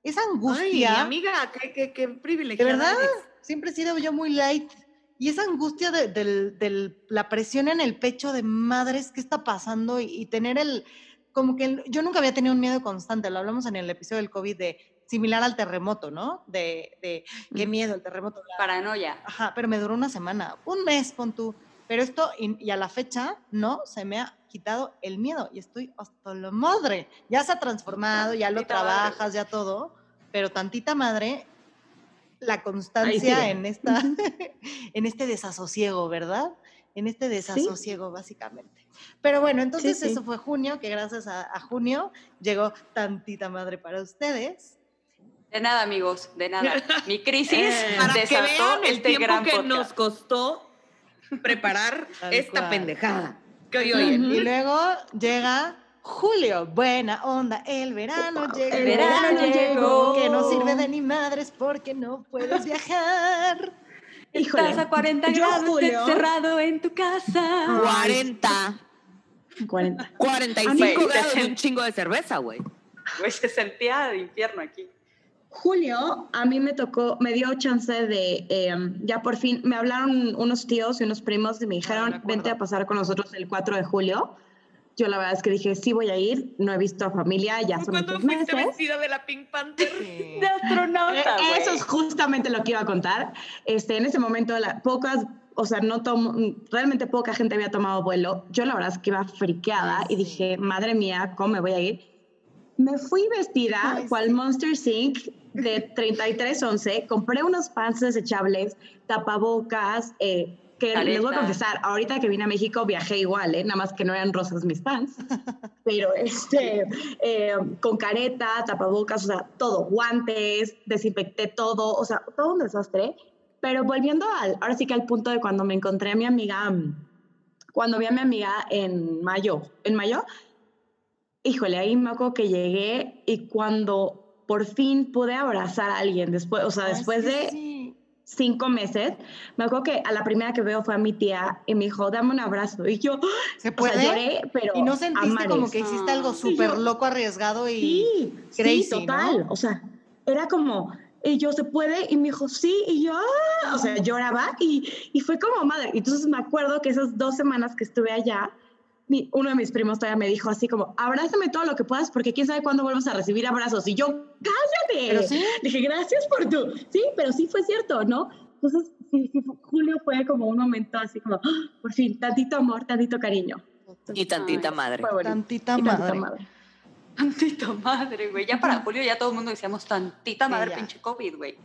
Esa Ay, angustia, amiga, qué, qué, qué de privilegiada verdad, eres. Siempre he sido yo muy light. Y esa angustia de, del- del- la presión en el pecho de madres, ¿qué está pasando? Y, y tener el, como que el- yo nunca había tenido un miedo constante, lo hablamos en el episodio del COVID de similar al terremoto, ¿no? De, de qué miedo el terremoto. bla, Paranoia. Ajá, pero me duró una semana, un mes, pon tú. Pero esto, y, y a la fecha, no se me ha quitado el miedo y estoy hasta la madre. Ya se ha transformado, ya lo Tantita madre. trabajas, ya todo, pero tantita madre, la constancia en, esta, en este desasosiego, ¿verdad? En este desasosiego, básicamente. Pero bueno, entonces Sí, sí. eso fue junio, que gracias a, a junio llegó tantita madre para ustedes. De nada, amigos, de nada. Mi crisis Eh, Para que vean el este tiempo gran que podcast. nos costó preparar Tal esta cual. pendejada. Que hoy oyen. Y luego llega julio, buena onda, el verano llegó. El verano llegó. Que no sirve de ni madres porque no puedes viajar. Híjole, Estás a 40 yo, grados Julio- encerrado en tu casa. 40, 40. 45 Güey, grados se- y un chingo de cerveza, güey. Güey, se sentía de infierno aquí. Julio, a mí me tocó, me dio chance de, eh, ya por fin, me hablaron unos tíos y unos primos y me dijeron, me acuerdo. vente a pasar con nosotros el 4 de julio. Yo la verdad es que dije, sí voy a ir, no he visto a familia, ya son ¿Cuándo fuiste meses. vestida de la Pink Panther? De astronauta, Eh. Eso es justamente lo que iba a contar. Este, en ese momento, la, pocas, o sea, no tomo, realmente poca gente había tomado vuelo. Yo la verdad es que iba friqueada Ay, y sí. dije, madre mía, ¿cómo me voy a ir? Me fui vestida Ay, cual sí. Monster Sync de 3311, compré unos pants desechables, tapabocas, eh, que les voy a confesar, ahorita que vine a México viajé igual, ¿eh? nada más que no eran rosas mis pants, pero este, eh, con careta, tapabocas, o sea, todo, guantes, desinfecté todo, o sea, todo un desastre. Pero volviendo al, ahora sí que al punto de cuando me encontré a mi amiga, mm, cuando vi a mi amiga en mayo, en mayo, híjole, ahí me acuerdo que llegué y cuando por fin pude abrazar a alguien después, o sea, después de sí. Cinco meses, me acuerdo que a la primera que veo fue a mi tía y me dijo, dame un abrazo. Y yo, ¿Se o puede? sea, lloré, pero y no sentiste como mares. que hiciste algo súper loco, arriesgado y... Sí, crazy, sí, total. ¿no? O sea, era como, y yo, ¿se puede? Y me dijo, sí, y yo, "Ah", o sea, lloraba y, y fue como madre. Entonces me acuerdo que esas dos semanas que estuve allá, mi- uno de mis primos todavía me dijo así como, abrázame todo lo que puedas porque quién sabe cuándo vuelvas a recibir abrazos. Y yo, cállate. Pero sí. Le dije, gracias por tu... Sí, pero sí fue cierto, ¿no? Entonces, sí, Julio fue como un momento así como, "Ah, por fin, tantito amor, tantito cariño. Y tantita Ay, madre. Y tantita madre. Tantita madre, güey. Ya para Julio ya todo el mundo decíamos tantita madre, pinche COVID, güey.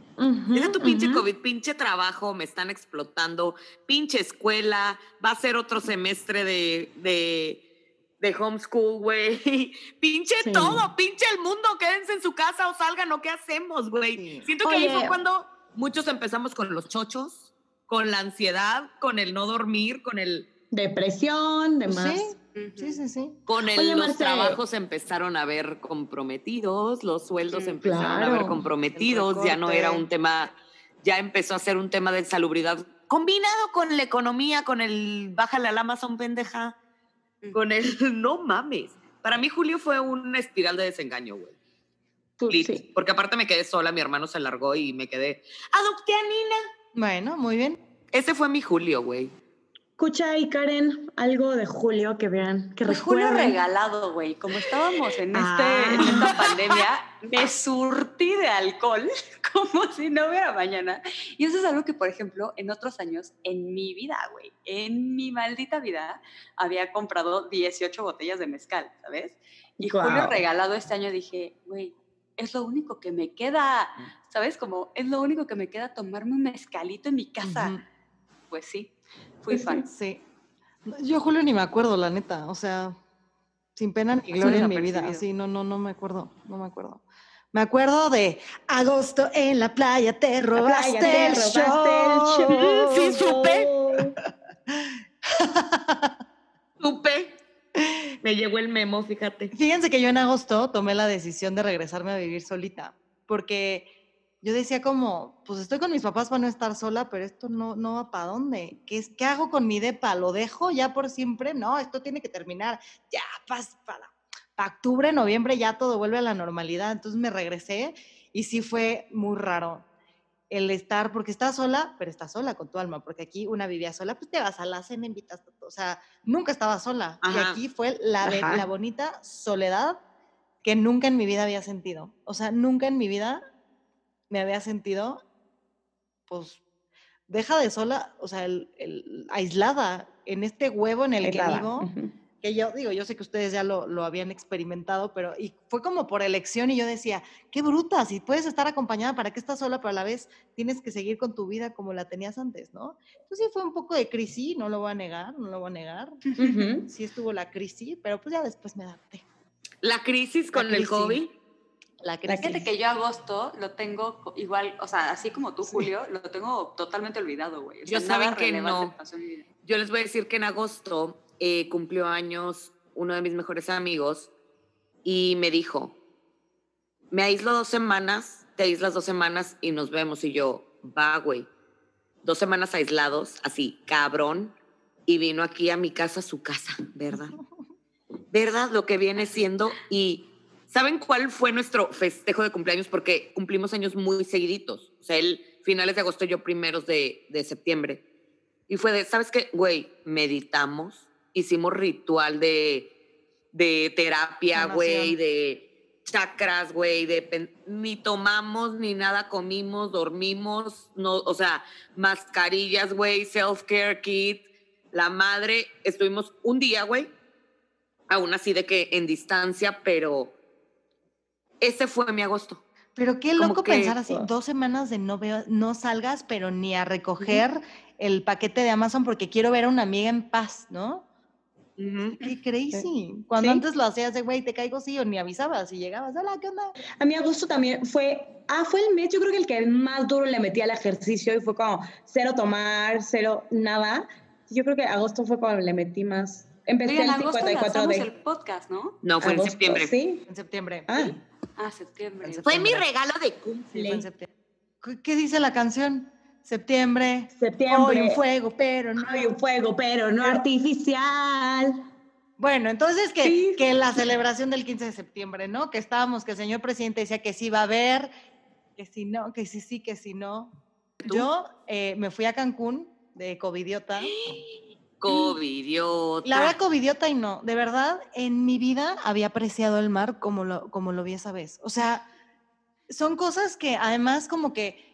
Deja tu pinche. COVID, pinche trabajo, me están explotando, pinche escuela, va a ser otro semestre de, de, de homeschool, güey. Pinche Sí. todo, pinche el mundo, quédense en su casa o salgan o qué hacemos, güey. Sí. Siento que ahí fue cuando muchos empezamos con los chochos, con la ansiedad, con el no dormir, con el... Depresión, demás. Sí, sí, sí. Con el, Oye, los Marce. trabajos se empezaron a ver comprometidos, los sueldos empezaron a ver comprometidos, ya no era un tema, ya empezó a ser un tema de salubridad combinado con la economía, con el bájale al Amazon pendeja, con el no mames. Para mí Julio fue una espiral de desengaño, güey. Sí. Porque aparte me quedé sola, mi hermano se largó y me quedé, adopté a Nina. Bueno, muy bien. Ese fue mi julio, güey. Escucha y Karen, algo de Julio que vean, que Pues Julio recuerden. regalado, güey. Como estábamos en, este, Ah. en esta pandemia, me surtí de alcohol como si no hubiera mañana. Y eso es algo que, por ejemplo, en otros años, en mi vida, güey, en mi maldita vida, había comprado 18 botellas de mezcal, ¿sabes? Y Julio Guau. regalado este año dije, güey, es lo único que me queda, ¿sabes? Como es lo único que me queda tomarme un mezcalito en mi casa. Ujú. Pues sí, fui sí. fan. Sí. Yo, Julio, ni me acuerdo, la neta. O sea, sin pena ni gloria en mi vida. desapercibido. Sí, no, no, no me acuerdo. No me acuerdo. Me acuerdo de agosto en la playa, te robaste, playa, te el, robaste show. el show. Sí, supe. Supe. Me llegó el memo, fíjate. Fíjense que yo en agosto tomé la decisión de regresarme a vivir solita, porque yo decía como, pues estoy con mis papás para no estar sola, pero esto no, no va para dónde. ¿Qué, ¿Qué hago con mi depa? ¿Lo dejo ya por siempre? No, esto tiene que terminar. Ya, pas- para, para octubre, noviembre ya todo vuelve a la normalidad. Entonces me regresé y sí fue muy raro el estar, porque estás sola, pero estás sola con tu alma, porque aquí una vivía sola, pues te vas a la cena, invitas o sea, nunca estaba sola. Y Ajá. aquí fue la, la bonita soledad que nunca en mi vida había sentido. O sea, nunca en mi vida me había sentido, pues, deja de sola, o sea, el- el- aislada en este huevo en el Aislada. que vivo Ujú. que yo digo, yo sé que ustedes ya lo, lo habían experimentado, pero y fue como por elección y yo decía, qué bruta, si puedes estar acompañada, ¿para qué estás sola? Pero a la vez tienes que seguir con tu vida como la tenías antes, ¿no? Entonces sí fue un poco de crisis, no lo voy a negar, no lo voy a negar. Ujú. Sí estuvo la crisis, pero pues ya después me adapté. La crisis con el crisis. COVID. La crisis. Fíjate que yo agosto lo tengo igual, o sea, así como tú, Sí. Julio, lo tengo totalmente olvidado, güey. O Yo sea, saben que no. Yo les voy a decir que en agosto eh, cumplió años uno de mis mejores amigos y me dijo, me aíslo dos semanas, te aíslas dos semanas y nos vemos. Y yo, va, güey. Dos semanas aislados, así, cabrón. Y vino aquí a mi casa, a su casa, ¿verdad? ¿Verdad? Lo que viene siendo. Y ¿saben cuál fue nuestro festejo de cumpleaños? Porque cumplimos años muy seguiditos. O sea, él finales de agosto, yo primeros de, de septiembre. Y fue de, ¿sabes qué? Güey, meditamos, hicimos ritual de, de terapia, güey, de chakras, güey, de ni tomamos, ni nada comimos, dormimos, no, o sea, mascarillas, güey, self-care kit, la madre, estuvimos un día, güey, aún así de que en distancia, pero ese fue mi agosto. Pero qué loco que- pensar así, dos semanas de no veo, no salgas, pero ni a recoger el paquete de Amazon porque quiero ver a una amiga en paz, ¿no? Qué crazy. Cuando Sí. antes lo hacías de, güey, te caigo sí o ni avisabas y llegabas, hola, ¿qué onda? A mí agosto también fue, ah, fue el mes, yo creo que el que más duro le metí al ejercicio y fue como cero tomar, cero nada. Yo creo que agosto fue cuando le metí más. Empecé Oigan, en el agosto 54 lanzamos de el podcast, ¿no? No, fue en agosto, septiembre. Sí. En septiembre. Ah, Ah, septiembre. Fue mi regalo de Sí, fue en Ley. septiembre. ¿Qué- ¿Qué dice la canción? Septiembre. septiembre. Hoy un fuego, pero no. Hay un fuego, pero no artificial. Bueno, entonces que, Sí. que la celebración del 15 de septiembre, ¿no? Que estábamos, que el señor presidente decía que sí va a haber, que si no, que sí sí, que si no. ¿Tú? Yo eh, me fui a Cancún de covidiota. Covidiota. La verdad, covidiota y no. De verdad, en mi vida había apreciado el mar como lo, como lo vi esa vez. O sea, son cosas que además como que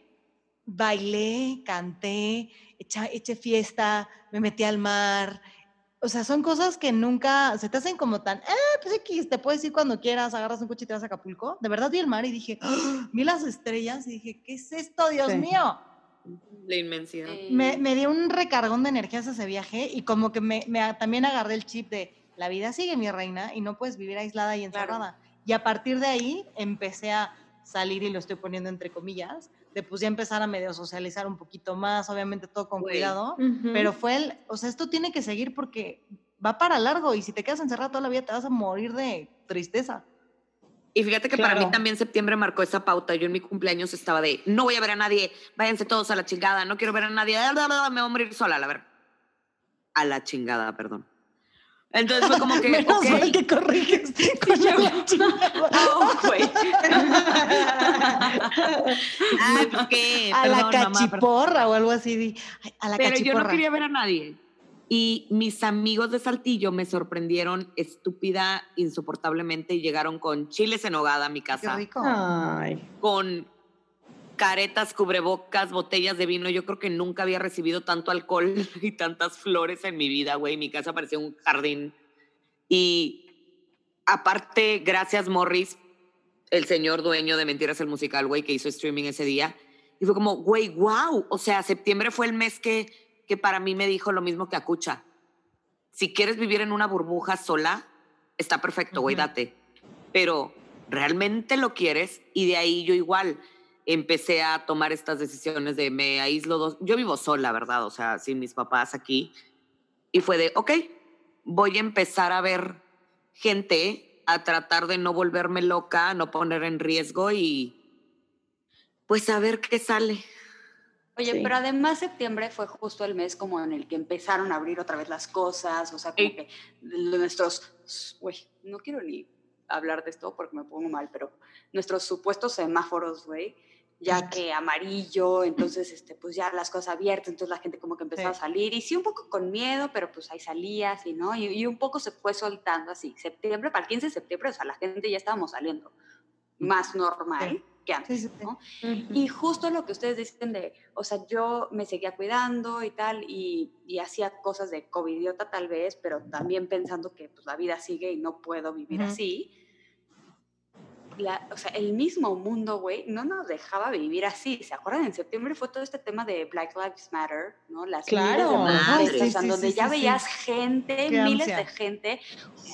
bailé, canté, echa- eché fiesta, me metí al mar. O sea, son cosas que nunca se te hacen como tan, eh, pues X, te puedes ir cuando quieras, agarras un coche y te vas a Acapulco. De verdad vi el mar y dije, ¡Ah! vi las estrellas y dije, ¿qué es esto, Dios Sí. mío? La inmensidad. Eh, me, me dio un recargón de energías ese viaje y como que me, también agarré el chip de la vida sigue mi reina y no puedes vivir aislada y Claro. encerrada. Y a partir de ahí empecé a salir y lo estoy poniendo entre comillas, de pues ya empezar a medio socializar un poquito más, obviamente todo con cuidado, pero fue el, o sea, esto tiene que seguir porque va para largo y si te quedas encerrado toda la vida te vas a morir de tristeza. Y fíjate que para mí también septiembre marcó esa pauta. Yo en mi cumpleaños estaba de, no voy a ver a nadie, váyanse todos a la chingada, no quiero ver a nadie, me voy a morir sola, la verdad. A la chingada, perdón. Entonces fue como que, Menos ok, mal que corriges con la chingada. Oh, güey. ay, pues qué, A la mamá, cachiporra o algo así. di, "Ay, a la Pero yo no quería ver a nadie. Y mis amigos de Saltillo me sorprendieron estúpida, insoportablemente, y llegaron con chiles en hogada a mi Qué casa, rico. Ay. con caretas, cubrebocas, botellas de vino. Yo creo que nunca había recibido tanto alcohol y tantas flores en mi vida, güey. Mi casa parecía un jardín. Y aparte, gracias, Morris, el señor dueño de Mentiras el Musical, güey, que hizo streaming ese día. Y fue como, güey, wow. O sea, septiembre fue el mes que, que para mí me dijo lo mismo que Acucha. Si quieres vivir en una burbuja sola, está perfecto, güey, date. Pero realmente lo quieres y de ahí yo igual empecé a tomar estas decisiones de me aíslo dos. Yo vivo sola, ¿verdad? O sea, sin mis papás aquí. Y fue de, ok, voy a empezar a ver gente, a tratar de no volverme loca, no poner en riesgo y pues a ver qué sale. Oye, Sí. pero además septiembre fue justo el mes como en el que empezaron a abrir otra vez las cosas, o sea, como Sí. que nuestros, güey, no quiero ni hablar de esto porque me pongo mal, pero nuestros supuestos semáforos, güey, ya que amarillo, entonces, este, pues ya las cosas abiertas, entonces la gente como que empezó Sí. a salir, y sí un poco con miedo, pero pues ahí salías, y no, y, y un poco se fue soltando así, septiembre, para el 15 de septiembre, o sea, la gente ya estábamos saliendo más normal Sí. Que antes, Sí, sí, sí. ¿no? Y justo lo que ustedes dicen de, o sea, yo me seguía cuidando y tal, y, y hacía cosas de covidiota tal vez, pero también pensando que pues, la vida sigue y no puedo vivir Ujú. así. La- o sea, el mismo mundo, güey, no nos dejaba vivir así. ¿Se acuerdan? En septiembre fue todo este tema de Black Lives Matter, ¿no? Las Claro. de Madre. protestas, Sí, o sea, sí, donde sí, ya sí, sí. veías gente, Qué miles ansia. de gente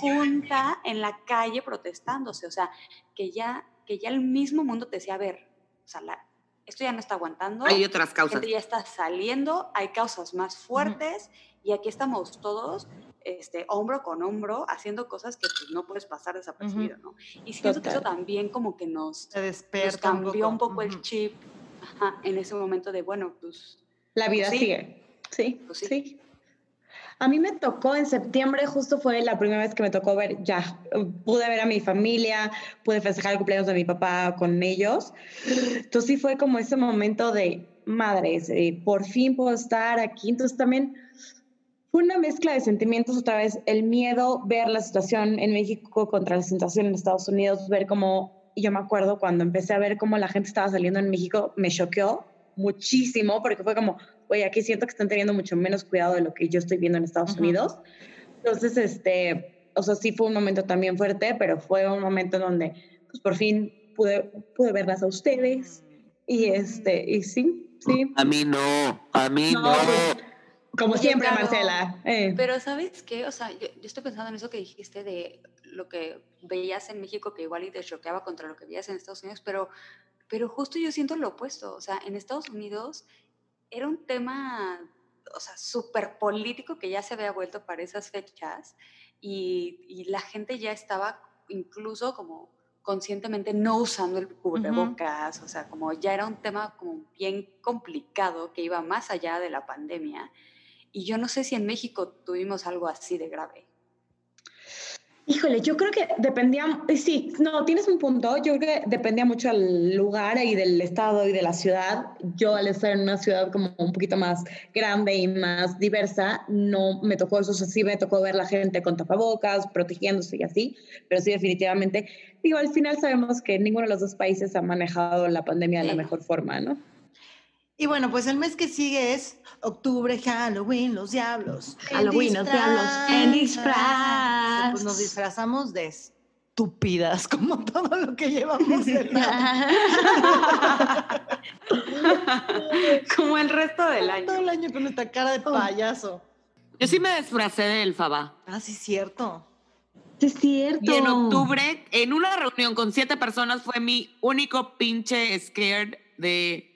junta en la calle protestándose. O sea, que ya, que ya el mismo mundo te decía, a ver, o sea, la- esto ya no está aguantando. Hay otras La causas. gente ya está saliendo, hay causas más fuertes y aquí estamos todos este, hombro con hombro haciendo cosas que pues, no puedes pasar desapercibido, ¿no? Y siento que eso Total. también como que nos, nos cambió un poco, Ujú. el chip ajá, en ese momento de, bueno, pues La vida Sí. sigue. Sí, Pues sí. sí. A mí me tocó en septiembre, justo fue la primera vez que me tocó ver, ya, pude ver a mi familia, pude festejar el cumpleaños de mi papá con ellos. Entonces sí fue como ese momento de madres, eh, por fin puedo estar aquí. Entonces también fue una mezcla de sentimientos otra vez, el miedo, ver la situación en México contra la situación en Estados Unidos, ver cómo, yo me acuerdo cuando empecé a ver cómo la gente estaba saliendo en México, me choqueó muchísimo porque fue como, oye, aquí siento que están teniendo mucho menos cuidado de lo que yo estoy viendo en Estados Ujú. Unidos. Entonces, este, o sea, sí fue un momento también fuerte, pero fue un momento en donde, pues por fin pude, pude verlas a ustedes y este, y sí, sí. A mí no, a mí No, pues, como Oye, siempre, claro, Marcela. eh. Pero ¿sabes qué? O sea, yo, yo estoy pensando en eso que dijiste de lo que veías en México que igual y te choqueaba contra lo que veías en Estados Unidos, pero, pero justo yo siento lo opuesto. O sea, en Estados Unidos era un tema, o sea, súper político que ya se había vuelto para esas fechas y, y la gente ya estaba incluso como conscientemente no usando el cubrebocas, o sea, como ya era un tema como bien complicado que iba más allá de la pandemia. Y yo no sé si en México tuvimos algo así de grave. Híjole, yo creo que dependía, eh, sí, no, tienes un punto, yo creo que dependía mucho del lugar y del estado y de la ciudad. Yo al estar en una ciudad como un poquito más grande y más diversa, no me tocó eso, o sea, sí me tocó ver la gente con tapabocas, protegiéndose y así, pero sí definitivamente, digo, al final sabemos que ninguno de los dos países ha manejado la pandemia de la mejor forma, ¿no? Y bueno, pues el mes que sigue es octubre, Halloween, los diablos. en Halloween, los diablos, en disfraz. Pues nos disfrazamos de estúpidas, como todo lo que llevamos el año. Como el resto del Todo año. el año con esta cara de payaso. Yo sí me disfracé de Elfaba. Ah, sí, cierto. Sí, Es cierto. Y en octubre, en una reunión con siete personas, fue mi único pinche scared de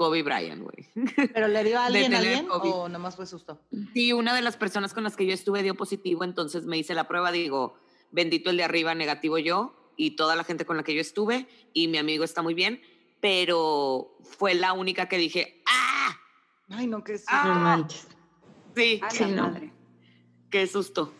Kobe Bryant, güey. ¿Pero le dio a alguien, alguien o nomás fue susto? Sí, una de las personas con las que yo estuve dio positivo, entonces me hice la prueba, digo, bendito el de arriba, negativo yo, y toda la gente con la que yo estuve, y mi amigo está muy bien, pero fue la única que dije, ¡ah! Ay, no, qué susto. Ah. No manches. Sí, no. madre. qué susto.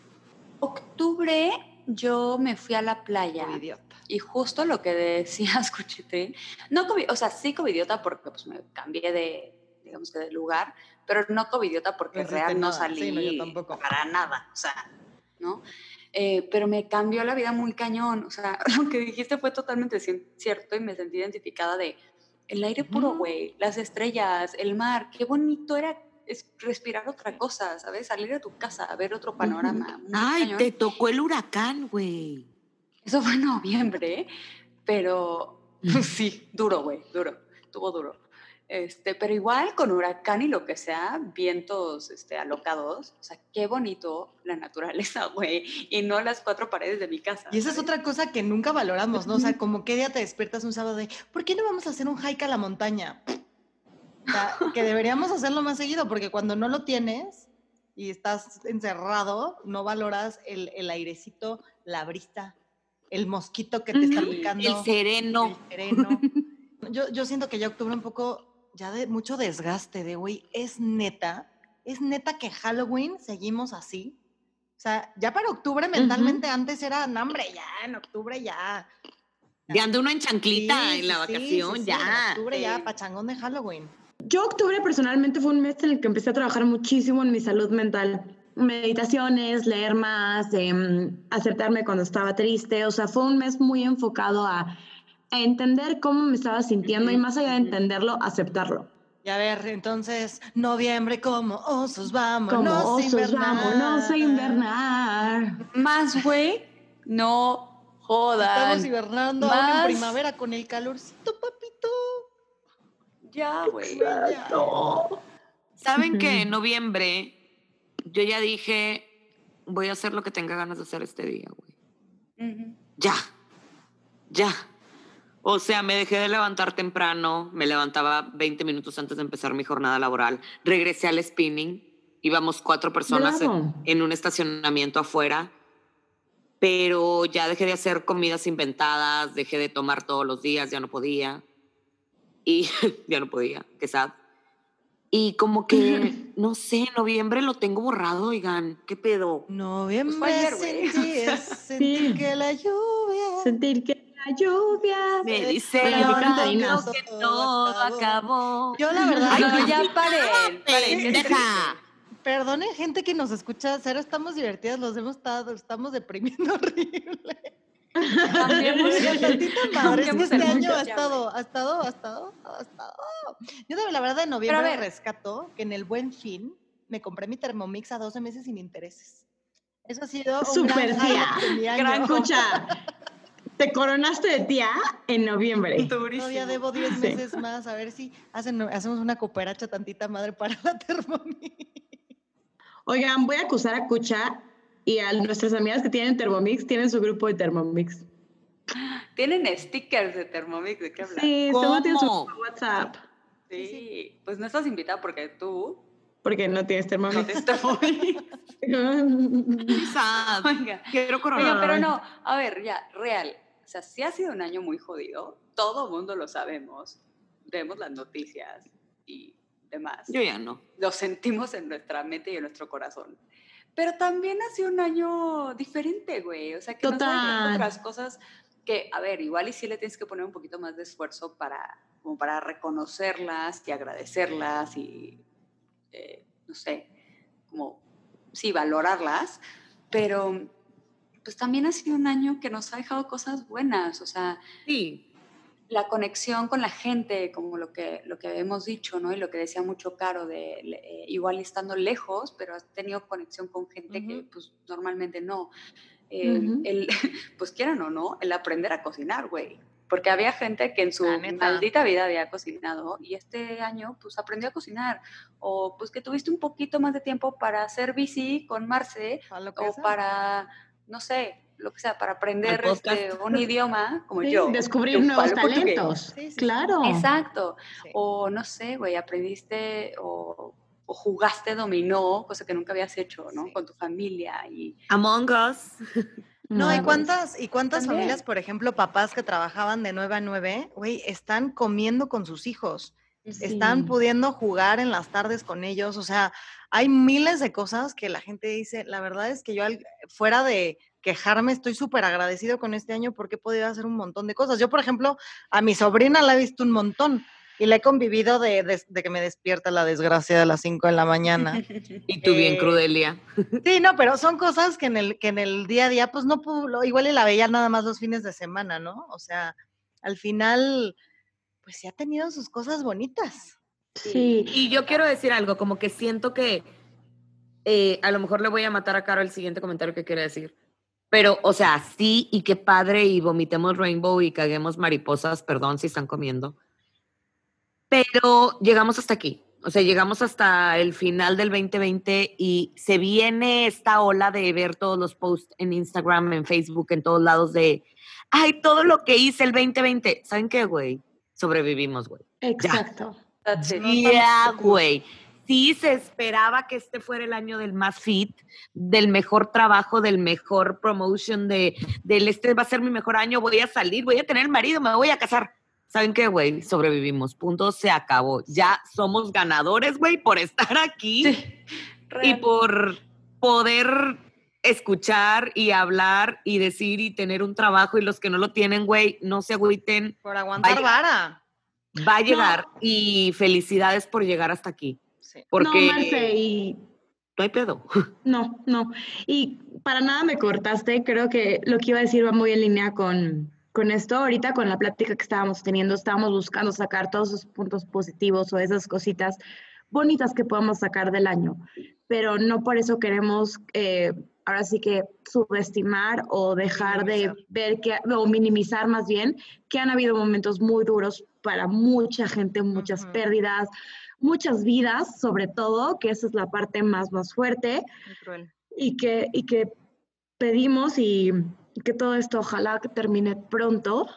Octubre yo me fui a la playa. Idiota. Y justo lo que decías, Cuchitrín, no o sea, sí covidiota porque pues me cambié de, digamos que de lugar, pero no covidiota porque No hiciste real no nada. salí Sí, no, yo tampoco. para nada, o sea, ¿no? Eh, pero me cambió la vida muy cañón, o sea, lo que dijiste fue totalmente cierto y me sentí identificada de el aire puro, güey, las estrellas, el mar, qué bonito era es respirar otra cosa, ¿sabes? Salir de tu casa, a ver otro panorama. Ay, cañón. te tocó el huracán, güey. Eso fue en noviembre, pero pues sí, duro, güey, duro, estuvo duro. Este, pero igual con huracán y lo que sea, vientos este, alocados, o sea, qué bonito la naturaleza, güey, y no las cuatro paredes de mi casa. Y esa es ¿sabes? otra cosa que nunca valoramos, ¿no? O sea, como qué día te despiertas un sábado de, ¿por qué no vamos a hacer un hike a la montaña? O sea, que deberíamos hacerlo más seguido, porque cuando no lo tienes y estás encerrado, no valoras el, el airecito, la brisa, el mosquito que te está picando. El sereno. el sereno. Yo, yo siento que ya octubre un poco, ya de mucho desgaste de, güey, es neta, es neta que Halloween seguimos así. O sea, ya para octubre mentalmente antes era, no, hombre, ya, en octubre ya. Ya anda uno en chanclita Sí, en la vacación, sí, sí, ya. En octubre ya, pachangón de Halloween. Yo octubre personalmente fue un mes en el que empecé a trabajar muchísimo en mi salud mental. Meditaciones, leer más, em, aceptarme cuando estaba triste. O sea, fue un mes muy enfocado a, a entender cómo me estaba sintiendo y más allá de entenderlo, aceptarlo. Y a ver, entonces, noviembre como osos, vámonos Como a osos, invernar. vámonos a invernar. Más, güey, no jodan. Estamos hibernando ahora en Más. primavera con el calorcito, papito. Ya, güey. Ya. ¿Saben que en noviembre yo ya dije, voy a hacer lo que tenga ganas de hacer este día, güey? Ya, ya. O sea, me dejé de levantar temprano, me levantaba 20 minutos antes de empezar mi jornada laboral, regresé al spinning, íbamos cuatro personas en, en un estacionamiento afuera, pero ya dejé de hacer comidas inventadas, dejé de tomar todos los días, ya no podía. Y ya no podía, qué sad. Y como que, no sé, noviembre lo tengo borrado, oigan, ¿qué pedo? Noviembre Pues ayer, güey. sentí, es sentir Sí. que la lluvia... Sentir que la lluvia. Me dice cantarinas. que todo acabó. Yo la verdad, Ay, no, no, ya triste. perdonen gente que nos escucha, cero estamos divertidas, los hemos estado, estamos deprimiendo horrible. Cambiemos madre, es que cambiemos este el año ha estado, ha estado, ha estado, ha estado. Yo de la verdad de noviembre ver. rescato que en el buen fin me compré mi Thermomix a 12 meses sin intereses. Eso ha sido un Súper gran mi año. Gran Escucha, te coronaste de tía en noviembre. Todavía debo 10 Sí. meses más, a ver si hacen, hacemos una cooperacha tantita madre para la Thermomix. Oigan, voy a acusar a Cucha y a nuestras amigas que tienen Thermomix, tienen su grupo de Thermomix. Tienen stickers de Thermomix, ¿de qué hablas? Sí, tienen su WhatsApp, Sí, pues no estás invitada porque tú porque no tienes no Thermomix. muy... Sad. Oiga, Quiero coronar. oiga, pero no, a ver, ya, real. O sea, sí ha sido un año muy jodido, todo mundo lo sabemos, vemos las noticias y demás. Yo ya no. Lo sentimos en nuestra mente y en nuestro corazón. Pero también ha sido un año diferente, güey. O sea, que nos ha dejado Total. otras cosas que, a ver, igual y sí le tienes que poner un poquito más de esfuerzo para, como para reconocerlas y agradecerlas y, eh, no sé, como, sí, valorarlas. Pero, pues también ha sido un año que nos ha dejado cosas buenas. O sea, Sí. La conexión con la gente, como lo que, lo que hemos dicho, ¿no? Y lo que decía mucho Caro, de eh, igual estando lejos, pero has tenido conexión con gente que pues normalmente no. Eh, el, pues quieran o no, el aprender a cocinar, güey. Porque había gente que en su neta. maldita vida había cocinado y este año pues aprendió a cocinar. O pues que tuviste un poquito más de tiempo para hacer bici con Marce o sea. para, no sé, lo que sea, para aprender este, un idioma como Sí, yo. descubrir nuevos talentos. Sí, sí, sí. claro. Exacto. Sí. O no sé, güey, aprendiste o, o jugaste dominó, cosa que nunca habías hecho, ¿no? Sí. Con tu familia y Among Us. No, ¿y cuántas, y cuántas También. familias, por ejemplo, papás que trabajaban de 9 a 9, güey, están comiendo con sus hijos? están pudiendo jugar en las tardes con ellos, o sea, hay miles de cosas que la gente dice, la verdad es que yo al- fuera de quejarme estoy súper agradecido con este año porque he podido hacer un montón de cosas. Yo, por ejemplo, a mi sobrina la he visto un montón y la he convivido de, de- de que me despierta la desgracia de las 5 de la mañana. Y tú bien Eh, crudelia. Sí, no, pero son cosas que en el, que en el día a día, pues no puedo, lo- igual y la veía nada más los fines de semana, ¿no? O sea, al final, pues sí ha tenido sus cosas bonitas. Sí. Y yo quiero decir algo, como que siento que eh, a lo mejor le voy a matar a Caro el siguiente comentario que quiere decir. Pero, o sea, sí, y qué padre, y vomitemos rainbow y caguemos mariposas, perdón si están comiendo. Pero llegamos hasta aquí. O sea, llegamos hasta el final del 2020 y se viene esta ola de ver todos los posts en Instagram, en Facebook, en todos lados de, ay, todo lo que hice el 2020. ¿Saben qué, güey? Sobrevivimos, güey. Exacto. That's it. Ya, güey. Sí, se esperaba que este fuera el año del más fit, del mejor trabajo, del mejor promotion, de, del este va a ser mi mejor año, voy a salir, voy a tener marido, me voy a casar. ¿Saben qué, güey? Sobrevivimos. Punto, se acabó. Ya somos ganadores, güey, por estar aquí Sí, y por poder escuchar y hablar y decir y tener un trabajo y los que no lo tienen, güey, no se agüiten, Por aguantar vara. va a llegar y felicidades por llegar hasta aquí. Sí. Porque No, Marce, y no hay pedo. No, no. Y para nada me cortaste. Creo que lo que iba a decir va muy en línea con, con esto. Ahorita con la plática que estábamos teniendo, estábamos buscando sacar todos esos puntos positivos o esas cositas bonitas que podamos sacar del año. Pero no por eso queremos, eh, ahora sí que subestimar o dejar de ver que, o minimizar más bien, que han habido momentos muy duros para mucha gente, muchas pérdidas, muchas vidas, sobre todo, que esa es la parte más, más fuerte. Y que, y que pedimos y, que todo esto ojalá que termine pronto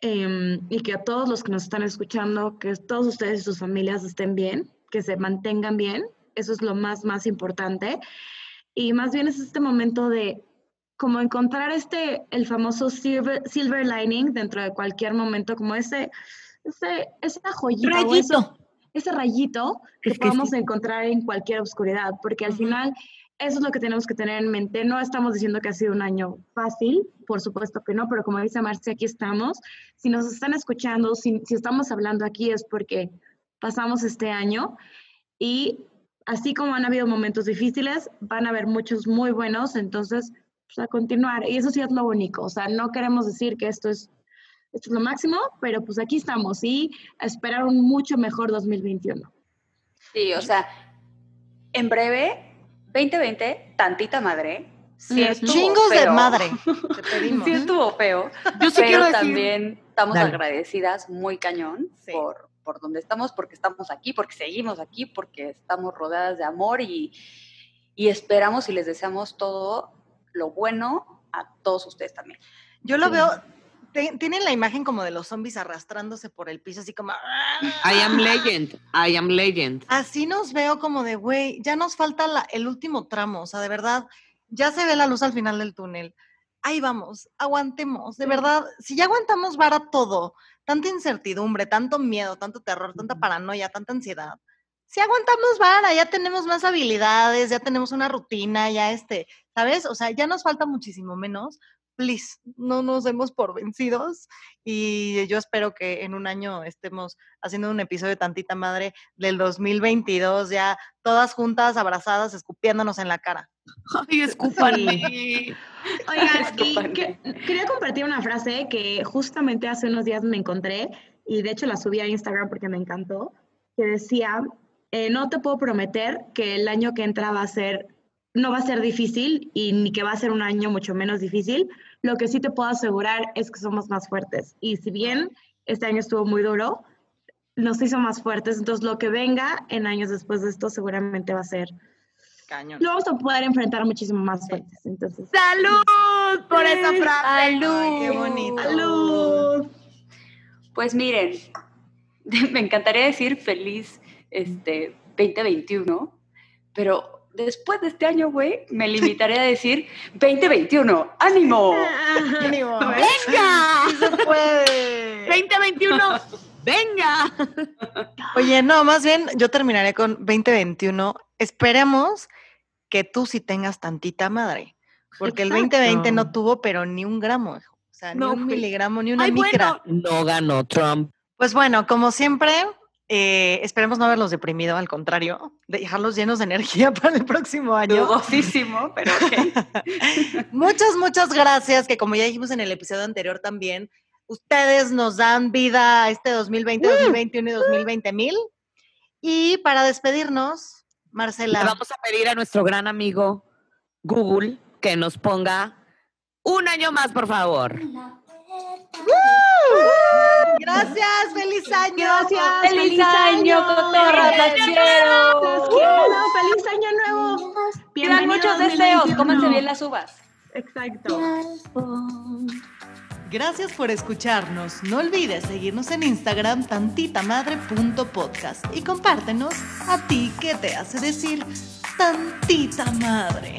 em, y que a todos los que nos están escuchando, que todos ustedes y sus familias estén bien, que se mantengan bien, eso es lo más, más importante. Y más bien es este momento de como encontrar este, el famoso silver, silver lining dentro de cualquier momento, como ese, ese esa joyita o eso- ese rayito que Es que podamos sí. encontrar en cualquier oscuridad, porque al final eso es lo que tenemos que tener en mente. No estamos diciendo que ha sido un año fácil, por supuesto que no, pero como dice Marcia, aquí estamos. Si nos están escuchando, si, si estamos hablando aquí es porque pasamos este año y así como han habido momentos difíciles, van a haber muchos muy buenos, entonces pues, a continuar. Y eso sí es lo único, o sea, no queremos decir que esto es, esto es lo máximo, pero pues aquí estamos y a esperar un mucho mejor 2021. Sí, o sea, en breve, 2020, tantita madre. Sí estuvo Chingos de madre, te pedimos. Sí estuvo feo. Yo sí pero quiero decir. también estamos Dale. agradecidas muy cañón Sí. por, por donde estamos, porque estamos aquí, porque seguimos aquí, porque estamos rodeadas de amor y, y esperamos y les deseamos todo lo bueno a todos ustedes también. Yo lo Sí. veo, tienen la imagen como de los zombies arrastrándose por el piso, así como... I am legend. I am legend. Así nos veo como de, güey, ya nos falta la- el último tramo, o sea, de verdad, ya se ve la luz al final del túnel. Ahí vamos, aguantemos, de verdad, si ya aguantamos vara todo, tanta incertidumbre, tanto miedo, tanto terror, tanta paranoia, tanta ansiedad. Si aguantamos vara, ya tenemos más habilidades, ya tenemos una rutina, ya este, ¿sabes? O sea, ya nos falta muchísimo menos. Please, no nos demos por vencidos y yo espero que en un año estemos haciendo un episodio de Tantita Madre del 2022, ya todas juntas, abrazadas, escupiéndonos en la cara. Ay, escúpanme. Oigan, y Discúlpame. que- quería compartir una frase que justamente hace unos días me encontré y de hecho la subí a Instagram porque me encantó, que decía, eh, no te puedo prometer que el año que entra va a ser, no va a ser difícil y ni que va a ser un año mucho menos difícil. Lo que sí te puedo asegurar es que somos más fuertes. Y si bien este año estuvo muy duro, nos hizo más fuertes. Entonces lo que venga en años después de esto seguramente va a ser, Cañón. lo vamos a poder enfrentar muchísimo más fuertes. Entonces, ¡Salud por esa frase! Ay, qué bonito. ¡Salud! Pues miren, me encantaría decir feliz este 2021, pero después de este año, güey, me limitaré a decir 2021, ánimo. Ánimo. ¡Venga! Sí se puede. 2021. Venga. Oye, no, más bien yo terminaré con 2021. Esperemos que tú sí tengas tantita madre, porque el 2020 no tuvo, pero ni un gramo, hijo. o sea, No, ni un miligramo, ni una Ay, micra. bueno, no ganó Trump. Pues bueno, como siempre, eh, esperemos no haberlos deprimido, al contrario, dejarlos llenos de energía para el próximo año. Dudosísimo, pero ok. Muchas, muchas gracias, que como ya dijimos en el episodio anterior también, ustedes nos dan vida a este 2020, 2021 y 2020 mil. Y para despedirnos, Le Marcela, vamos a pedir a nuestro gran amigo Google que nos ponga un año más, por favor. Gracias, feliz año. Gracias. ¡Feliz año, cotorras! ¡Las quiero! Las quiero. ¡Feliz año nuevo! Pidan muchos deseos, 2021. cómanse bien las uvas. Exacto. Gracias por escucharnos. No olvides seguirnos en Instagram tantitamadre.podcast y compártenos a ti qué te hace decir tantita madre.